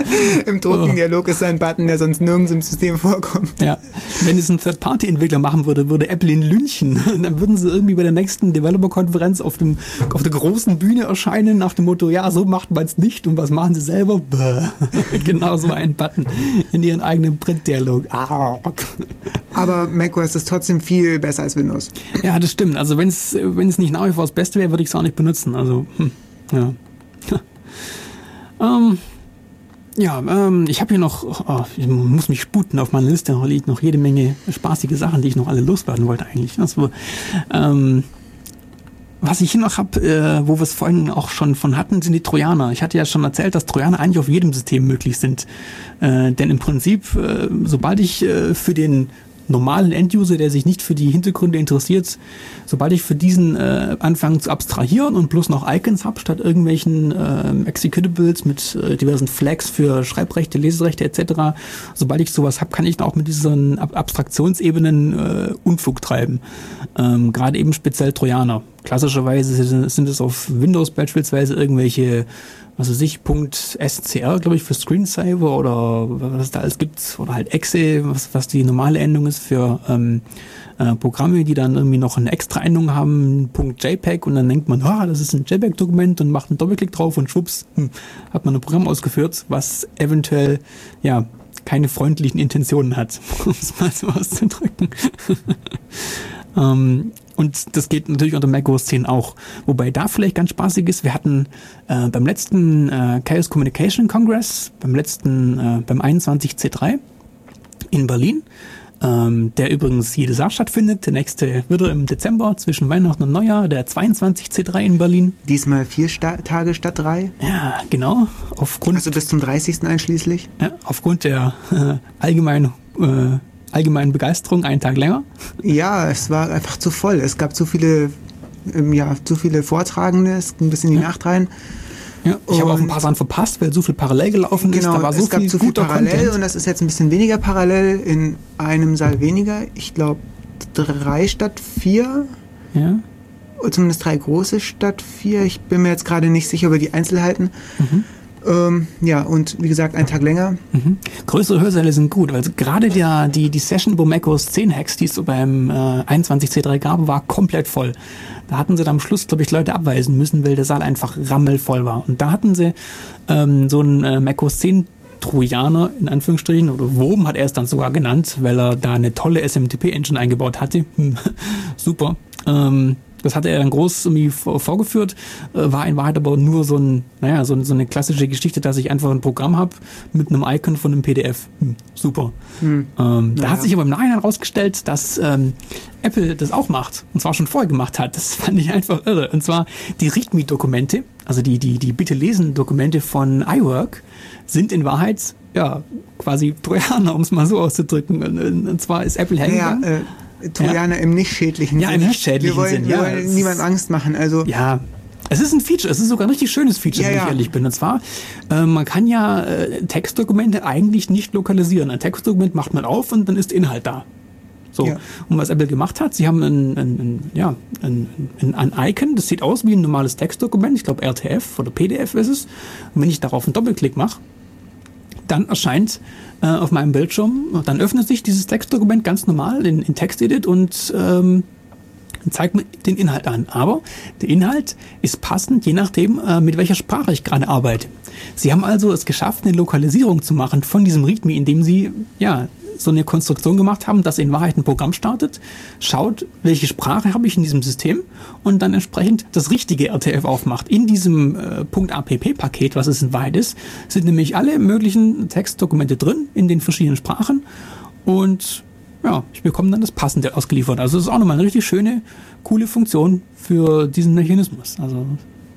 Im Druckendialog oh. ist ein Button, der sonst nirgends im System vorkommt. Ja, wenn es ein Third-Party-Entwickler machen würde, würde Apple ihn lynchen. Dann würden sie irgendwie bei der nächsten Developer-Konferenz auf, auf der großen Bühne erscheinen nach dem Motto, ja, so macht man es nicht und was machen sie selber? genau so ein Button in ihren eigenen Print-Dialog. Ah. Aber macOS ist trotzdem viel besser als Windows. Ja, das stimmt. Also wenn es wenn es nicht nach wie vor das Beste wäre, würde ich es auch nicht benutzen. Also hm, ja. [LAUGHS] ähm, ja, ähm, ich habe hier noch, oh, ich muss mich sputen auf meiner Liste, da liegt noch jede Menge spaßige Sachen, die ich noch alle loswerden wollte eigentlich. Also, ähm, was ich hier noch habe, äh, wo wir es vorhin auch schon von hatten, sind die Trojaner. Ich hatte ja schon erzählt, dass Trojaner eigentlich auf jedem System möglich sind. Äh, denn im Prinzip, äh, sobald ich äh, für den normalen Enduser, der sich nicht für die Hintergründe interessiert, sobald ich für diesen äh, anfange zu abstrahieren und bloß noch Icons habe, statt irgendwelchen äh, Executables mit äh, diversen Flags für Schreibrechte, Leserechte etc., sobald ich sowas habe, kann ich auch mit diesen Ab Abstraktionsebenen äh, Unfug treiben. Ähm, Gerade eben speziell Trojaner. Klassischerweise sind es auf Windows beispielsweise irgendwelche was weiß ich, SCR, glaube ich, für Screensaver oder was es da alles gibt, oder halt Exe, was, was die normale Endung ist für ähm, äh, Programme, die dann irgendwie noch eine extra Endung haben, JPEG und dann denkt man, ah, das ist ein JPEG-Dokument und macht einen Doppelklick drauf und schwupps, hm, hat man ein Programm ausgeführt, was eventuell, ja, keine freundlichen Intentionen hat, [LAUGHS] um es mal so auszudrücken. [LAUGHS] ähm, und das geht natürlich unter macOS 10 auch. Wobei da vielleicht ganz spaßig ist, wir hatten äh, beim letzten äh, Chaos Communication Congress, beim letzten, äh, beim 21C3 in Berlin, ähm, der übrigens jedes Jahr stattfindet. Der nächste wird er im Dezember zwischen Weihnachten und Neujahr, der 22C3 in Berlin. Diesmal vier Sta Tage statt drei? Ja, genau. Aufgrund, also bis zum 30. einschließlich? Ja, aufgrund der äh, allgemeinen äh, allgemeinen Begeisterung einen Tag länger? Ja, es war einfach zu voll. Es gab zu viele, ähm, ja, zu viele Vortragende, es ging ein bisschen in die ja. Nacht rein. Ja, ich habe auch ein paar Sachen verpasst, weil so viel parallel gelaufen genau, ist. Da war so es gab viel zu viel parallel Content. und das ist jetzt ein bisschen weniger parallel, in einem Saal weniger. Ich glaube drei statt vier. Ja. Zumindest drei große statt vier. Ich bin mir jetzt gerade nicht sicher über die Einzelheiten. Mhm. Ähm, ja, und wie gesagt, einen Tag länger. Mhm. Größere Hörsäle sind gut, weil gerade der, die, die Session über macOS 10 Hacks, die es so beim äh, 21C3 gab, war komplett voll. Da hatten sie dann am Schluss, glaube ich, Leute abweisen müssen, weil der Saal einfach rammelvoll war. Und da hatten sie ähm, so einen äh, macOS 10 Trojaner in Anführungsstrichen oder Wurm hat er es dann sogar genannt, weil er da eine tolle SMTP-Engine eingebaut hatte. [LAUGHS] Super. Ähm, das hatte er dann groß irgendwie vorgeführt, äh, war in Wahrheit aber nur so ein, naja, so, so eine klassische Geschichte, dass ich einfach ein Programm habe mit einem Icon von einem PDF. Hm, super. Hm. Ähm, naja. Da hat sich aber im Nachhinein herausgestellt, dass ähm, Apple das auch macht. Und zwar schon vorher gemacht hat. Das [LAUGHS] fand ich einfach irre. Und zwar die README-Dokumente, also die, die, die Bitte-Lesen-Dokumente von iWork, sind in Wahrheit ja quasi Trojaner, [LAUGHS] um es mal so auszudrücken. Und, und zwar ist Apple hergegangen. Ja, äh Trojaner ja. im nicht schädlichen ja, Sinn. Ja, im nicht schädlichen wir wollen, Sinn. Wir ja, wollen niemand Angst machen. Also ja, es ist ein Feature, es ist sogar ein richtig schönes Feature, ja, wenn ich ehrlich bin. Und zwar, äh, man kann ja äh, Textdokumente eigentlich nicht lokalisieren. Ein Textdokument macht man auf und dann ist Inhalt da. So. Ja. Und was Apple gemacht hat, sie haben ein, ein, ein ja, ein, ein, ein Icon, das sieht aus wie ein normales Textdokument, ich glaube RTF oder PDF ist es. Und wenn ich darauf einen Doppelklick mache, dann erscheint äh, auf meinem Bildschirm, dann öffnet sich dieses Textdokument ganz normal in, in TextEdit und ähm, zeigt mir den Inhalt an. Aber der Inhalt ist passend, je nachdem, äh, mit welcher Sprache ich gerade arbeite. Sie haben also es geschafft, eine Lokalisierung zu machen von diesem README, indem Sie ja so eine Konstruktion gemacht haben, dass in Wahrheit ein Programm startet, schaut, welche Sprache habe ich in diesem System und dann entsprechend das richtige RTF aufmacht. In diesem äh, .app-Paket, was es in Wahrheit ist, sind nämlich alle möglichen Textdokumente drin in den verschiedenen Sprachen und ja, ich bekomme dann das Passende ausgeliefert. Also das ist auch nochmal eine richtig schöne, coole Funktion für diesen Mechanismus. Also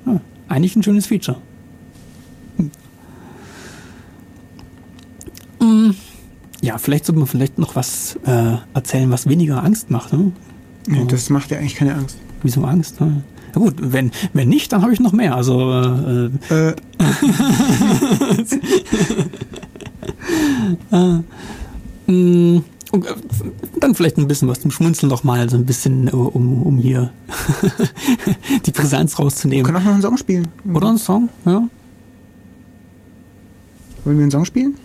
ja, eigentlich ein schönes Feature. Hm. Ja, vielleicht sollte man vielleicht noch was äh, erzählen, was weniger Angst macht. Ne? Ja, das macht ja eigentlich keine Angst. Wieso Angst? Ne? Na gut, wenn, wenn nicht, dann habe ich noch mehr. Also äh, äh. [LAUGHS] äh, mh, dann vielleicht ein bisschen was zum Schmunzeln noch mal, so ein bisschen, äh, um, um hier [LAUGHS] die Brisanz rauszunehmen. Wir können auch noch einen Song spielen. Oder einen Song, ja. Wollen wir einen Song spielen?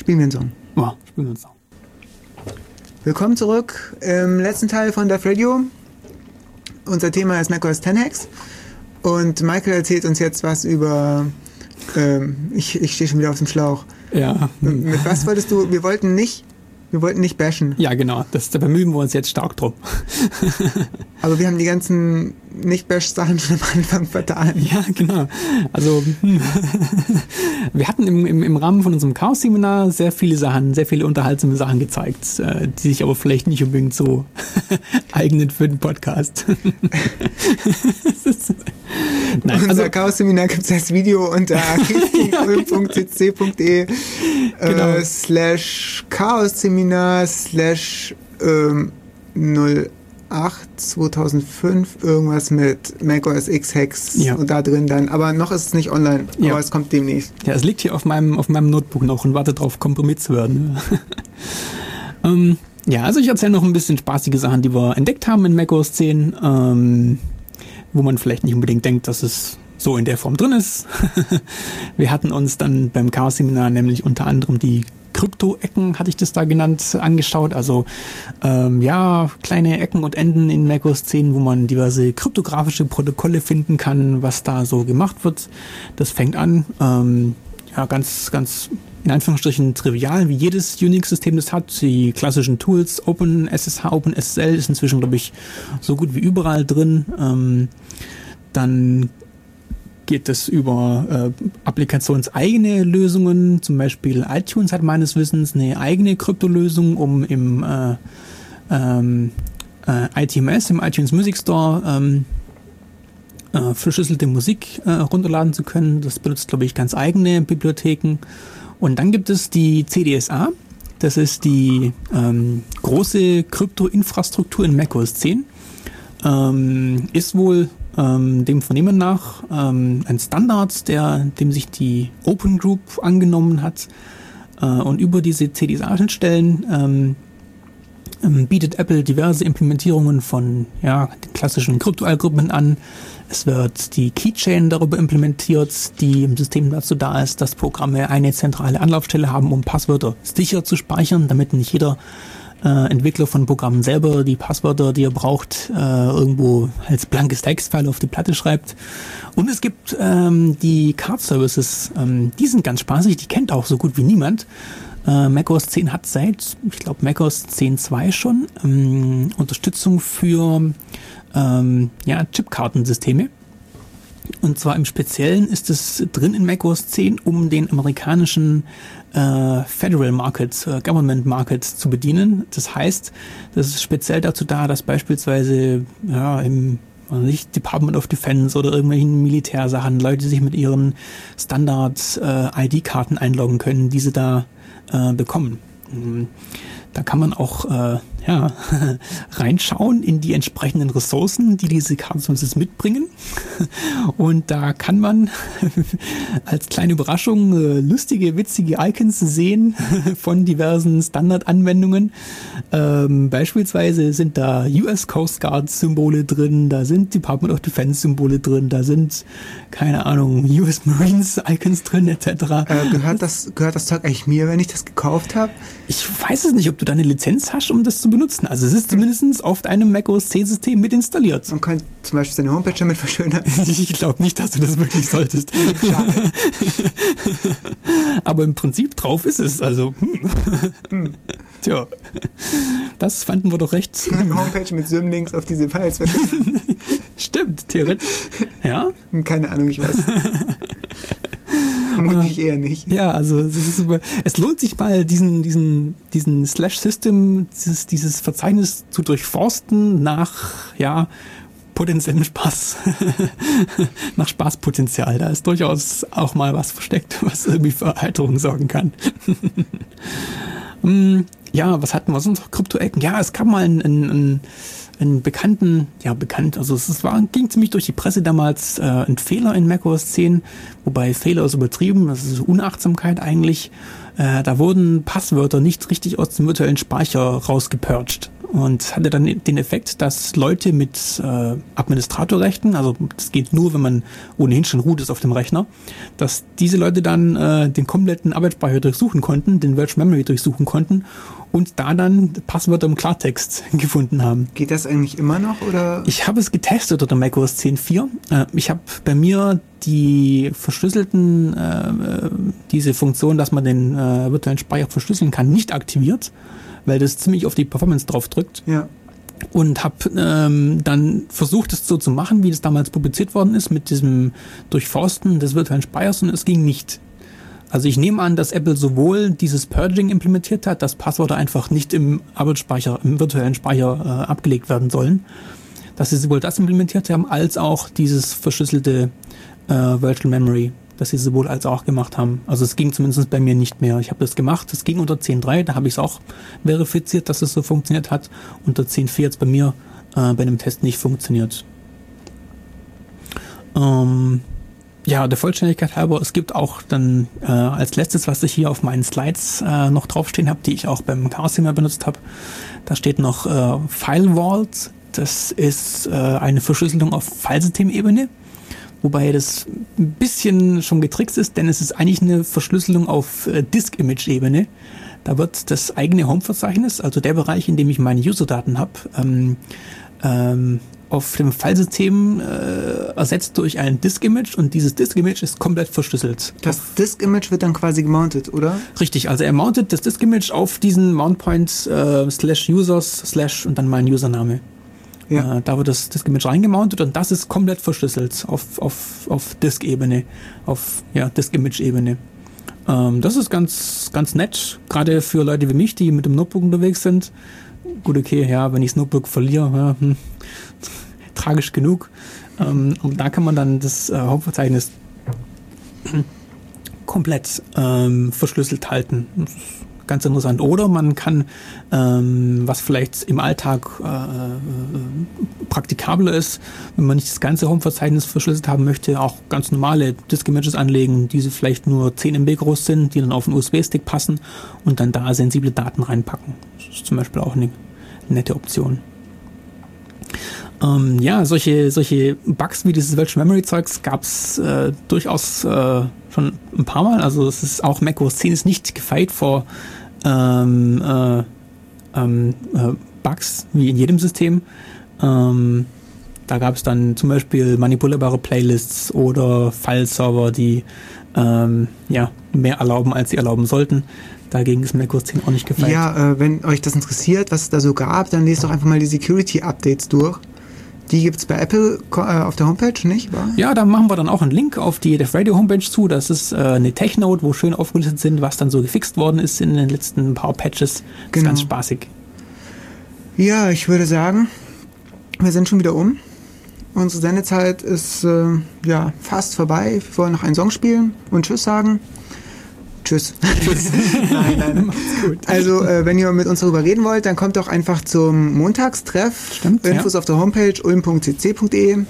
Spielen wir einen Song. Ja, spielen wir einen Song. Willkommen zurück im letzten Teil von Dev Radio. Unser Thema ist macOS 10x und Michael erzählt uns jetzt was über. Ähm, ich ich stehe schon wieder auf dem Schlauch. Ja. Mit was wolltest du? Wir wollten nicht wir wollten nicht bashen. Ja, genau. Das, da bemühen wir uns jetzt stark drum. Aber wir haben die ganzen Nicht-Bash-Sachen schon am Anfang vertan. Ja, genau. Also hm. [LAUGHS] wir hatten im, im, im Rahmen von unserem Chaos-Seminar sehr viele Sachen, sehr viele unterhaltsame Sachen gezeigt, äh, die sich aber vielleicht nicht unbedingt so [LAUGHS] eignen für den Podcast. [LAUGHS] Nein, Unser also, Chaos-Seminar gibt es als Video unter genau. äh, slash Chaos-Seminar slash ähm, 08 2005 irgendwas mit macOS X Hex ja. und da drin dann. Aber noch ist es nicht online, ja. aber es kommt demnächst. Ja, es liegt hier auf meinem, auf meinem Notebook noch und wartet darauf, komprimiert zu werden. [LAUGHS] ähm, ja, also ich erzähle noch ein bisschen spaßige Sachen, die wir entdeckt haben in macOS 10. Ähm, wo man vielleicht nicht unbedingt denkt, dass es so in der Form drin ist. [LAUGHS] wir hatten uns dann beim Chaos-Seminar nämlich unter anderem die Krypto-Ecken, hatte ich das da genannt, angeschaut. Also ähm, ja, kleine Ecken und Enden in macOS 10, wo man diverse kryptografische Protokolle finden kann, was da so gemacht wird. Das fängt an, ähm, ja, ganz, ganz in Anführungsstrichen trivial, wie jedes Unix-System das hat. Die klassischen Tools, OpenSSH, OpenSSL ist inzwischen, glaube ich, so gut wie überall drin. Ähm, dann geht es über äh, applikationseigene Lösungen. Zum Beispiel iTunes hat meines Wissens eine eigene Kryptolösung, um im äh, ähm, äh, ITMS, im iTunes Music Store, ähm, äh, verschlüsselte Musik äh, runterladen zu können. Das benutzt, glaube ich, ganz eigene Bibliotheken. Und dann gibt es die CDSA. Das ist die ähm, große Krypto-Infrastruktur in macOS 10. Ähm, ist wohl ähm, dem Vernehmen nach ähm, ein Standard, der, dem sich die Open Group angenommen hat. Äh, und über diese CDSA-Schnittstellen ähm, ähm, bietet Apple diverse Implementierungen von ja, den klassischen Kryptoalgorithmen an, es wird die Keychain darüber implementiert, die im System dazu da ist, dass Programme eine zentrale Anlaufstelle haben, um Passwörter sicher zu speichern, damit nicht jeder äh, Entwickler von Programmen selber die Passwörter, die er braucht, äh, irgendwo als blankes Textfile auf die Platte schreibt. Und es gibt ähm, die Card Services, ähm, die sind ganz spaßig, die kennt auch so gut wie niemand. Äh, macOS 10 hat seit, ich glaube, macOS 10.2 schon ähm, Unterstützung für ähm, ja, Chipkartensysteme. Und zwar im Speziellen ist es drin in macOS 10, um den amerikanischen äh, Federal Market, äh, Government Market zu bedienen. Das heißt, das ist speziell dazu da, dass beispielsweise ja, im nicht Department of Defense oder irgendwelchen Militärsachen Leute sich mit ihren Standard-ID-Karten äh, einloggen können, diese da äh, bekommen. Da kann man auch äh, ja, [LAUGHS] reinschauen in die entsprechenden Ressourcen, die diese Cardstones mitbringen. [LAUGHS] Und da kann man [LAUGHS] als kleine Überraschung äh, lustige, witzige Icons sehen von diversen Standardanwendungen. Ähm, beispielsweise sind da US Coast Guard Symbole drin, da sind Department of Defense Symbole drin, da sind, keine Ahnung, US Marines Icons drin, etc. Äh, gehört, das, gehört das Zeug eigentlich mir, wenn ich das gekauft habe? Ich weiß es nicht, ob du da eine Lizenz hast, um das zu benutzen. Also es ist zumindest auf deinem Mac OS X-System mit installiert. Man kann zum Beispiel seine Homepage damit verschönern. [LAUGHS] ich glaube nicht, dass du das wirklich solltest. Aber im Prinzip drauf ist es. Also, hm. Tja, das fanden wir doch recht. Eine Homepage mit Symlinks auf diese Files. Stimmt, theoretisch. Ja? Keine Ahnung, ich weiß. [LAUGHS] Vermutlich eher nicht. Ja, also es, ist, es lohnt sich mal, diesen, diesen, diesen Slash-System, dieses, dieses Verzeichnis zu durchforsten nach, ja, potenziellen Spaß. [LAUGHS] nach Spaßpotenzial. Da ist durchaus auch mal was versteckt, was irgendwie für Erheiterung sorgen kann. [LAUGHS] Hm, ja, was hatten wir sonst noch? Krypto-Ecken? Ja, es gab mal einen, einen, einen bekannten, ja bekannt, also es war, ging ziemlich durch die Presse damals, äh, ein Fehler in macOS 10, wobei Fehler ist übertrieben, das ist Unachtsamkeit eigentlich. Äh, da wurden Passwörter nicht richtig aus dem virtuellen Speicher rausgepurcht und hatte dann den Effekt, dass Leute mit äh, Administratorrechten, also das geht nur, wenn man ohnehin schon root ist auf dem Rechner, dass diese Leute dann äh, den kompletten Arbeitsspeicher durchsuchen konnten, den Virtual Memory durchsuchen konnten und da dann Passwörter im Klartext [LAUGHS] gefunden haben. Geht das eigentlich immer noch oder? Ich habe es getestet unter macOS 10.4. Äh, ich habe bei mir die verschlüsselten, äh, äh, diese Funktion, dass man den äh, virtuellen Speicher verschlüsseln kann, nicht aktiviert weil das ziemlich auf die Performance drauf drückt. Ja. Und habe ähm, dann versucht, es so zu machen, wie das damals publiziert worden ist, mit diesem Durchforsten des virtuellen Speichers und es ging nicht. Also ich nehme an, dass Apple sowohl dieses Purging implementiert hat, dass Passwörter einfach nicht im Arbeitsspeicher, im virtuellen Speicher äh, abgelegt werden sollen, dass sie sowohl das implementiert haben, als auch dieses verschlüsselte äh, Virtual Memory dass sie sowohl als auch gemacht haben. Also es ging zumindest bei mir nicht mehr. Ich habe das gemacht, es ging unter 10.3, da habe ich es auch verifiziert, dass es so funktioniert hat. Unter 10.4 jetzt bei mir äh, bei dem Test nicht funktioniert. Ähm, ja, der Vollständigkeit halber, es gibt auch dann äh, als letztes, was ich hier auf meinen Slides äh, noch draufstehen habe, die ich auch beim Chaos benutzt habe, da steht noch äh, File Vault. Das ist äh, eine Verschlüsselung auf Filesystemebene wobei das ein bisschen schon getrickst ist, denn es ist eigentlich eine Verschlüsselung auf äh, Disk-Image-Ebene. Da wird das eigene Home-Verzeichnis, also der Bereich, in dem ich meine User-Daten habe, ähm, ähm, auf dem Filesystem äh, ersetzt durch ein Disk-Image und dieses Disk-Image ist komplett verschlüsselt. Das Disk-Image wird dann quasi gemountet, oder? Richtig, also er mountet das Disk-Image auf diesen Mount-Point äh, slash users slash und dann mein Username. Ja. Äh, da wird das, das Image reingemountet und das ist komplett verschlüsselt auf, auf, auf Disk-Ebene, auf ja, Disk-Image-Ebene. Ähm, das ist ganz, ganz nett, gerade für Leute wie mich, die mit dem Notebook unterwegs sind. Gut, okay, ja, wenn ich das Notebook verliere, ja, hm, [LAUGHS] tragisch genug. Ähm, und da kann man dann das äh, Hauptverzeichnis [CLEARS THROAT] komplett ähm, verschlüsselt halten. Das ganz interessant. Oder man kann, ähm, was vielleicht im Alltag äh, äh, praktikabler ist, wenn man nicht das ganze Home-Verzeichnis verschlüsselt haben möchte, auch ganz normale Disk-Images anlegen, die vielleicht nur 10 MB groß sind, die dann auf einen USB-Stick passen und dann da sensible Daten reinpacken. Das ist zum Beispiel auch eine nette Option. Ähm, ja, solche, solche Bugs wie dieses Virtual Memory Zeugs gab es äh, durchaus äh, schon ein paar Mal. Also es ist auch macOS 10 ist nicht gefeit vor ähm, äh, ähm, äh, Bugs, wie in jedem System. Ähm, da gab es dann zum Beispiel manipulierbare Playlists oder File-Server, die ähm, ja, mehr erlauben, als sie erlauben sollten. Dagegen ist macOS 10 auch nicht gefeit. Ja, äh, wenn euch das interessiert, was es da so gab, dann lest doch einfach mal die Security-Updates durch. Die gibt es bei Apple äh, auf der Homepage, nicht wahr? Ja, da machen wir dann auch einen Link auf die Def Radio Homepage zu. Das ist äh, eine Tech-Note, wo schön aufgelistet sind, was dann so gefixt worden ist in den letzten paar Patches. Genau. Ist ganz spaßig. Ja, ich würde sagen, wir sind schon wieder um. Unsere Sendezeit ist äh, ja fast vorbei. Wir wollen noch einen Song spielen und Tschüss sagen. Tschüss. Tschüss. [LAUGHS] nein, nein. [LAUGHS] Also, äh, wenn ihr mit uns darüber reden wollt, dann kommt doch einfach zum Montagstreff. Stimmt, Infos ja. auf der Homepage ulm.cc.de.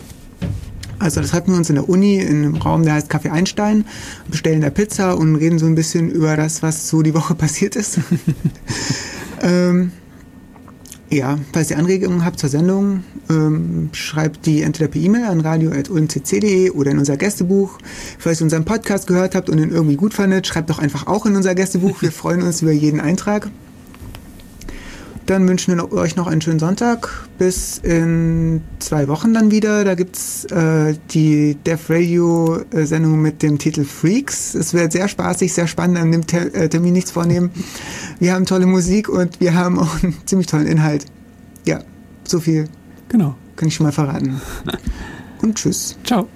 Also, das treffen wir uns in der Uni in einem Raum, der heißt Café Einstein, bestellen da Pizza und reden so ein bisschen über das, was so die Woche [LAUGHS] passiert ist. ähm, ja, falls ihr Anregungen habt zur Sendung, ähm, schreibt die entweder per E-Mail an radio.ulmcc.de oder in unser Gästebuch. Falls ihr unseren Podcast gehört habt und ihn irgendwie gut fandet, schreibt doch einfach auch in unser Gästebuch. Wir [LAUGHS] freuen uns über jeden Eintrag. Dann wünschen wir euch noch einen schönen Sonntag. Bis in zwei Wochen dann wieder. Da gibt's äh, die Def Radio äh, Sendung mit dem Titel Freaks. Es wird sehr spaßig, sehr spannend, an dem Ter äh, Termin nichts vornehmen. [LAUGHS] Wir haben tolle Musik und wir haben auch einen [LAUGHS] ziemlich tollen Inhalt. Ja, so viel Genau. kann ich schon mal verraten. [LAUGHS] Und tschüss. Ciao.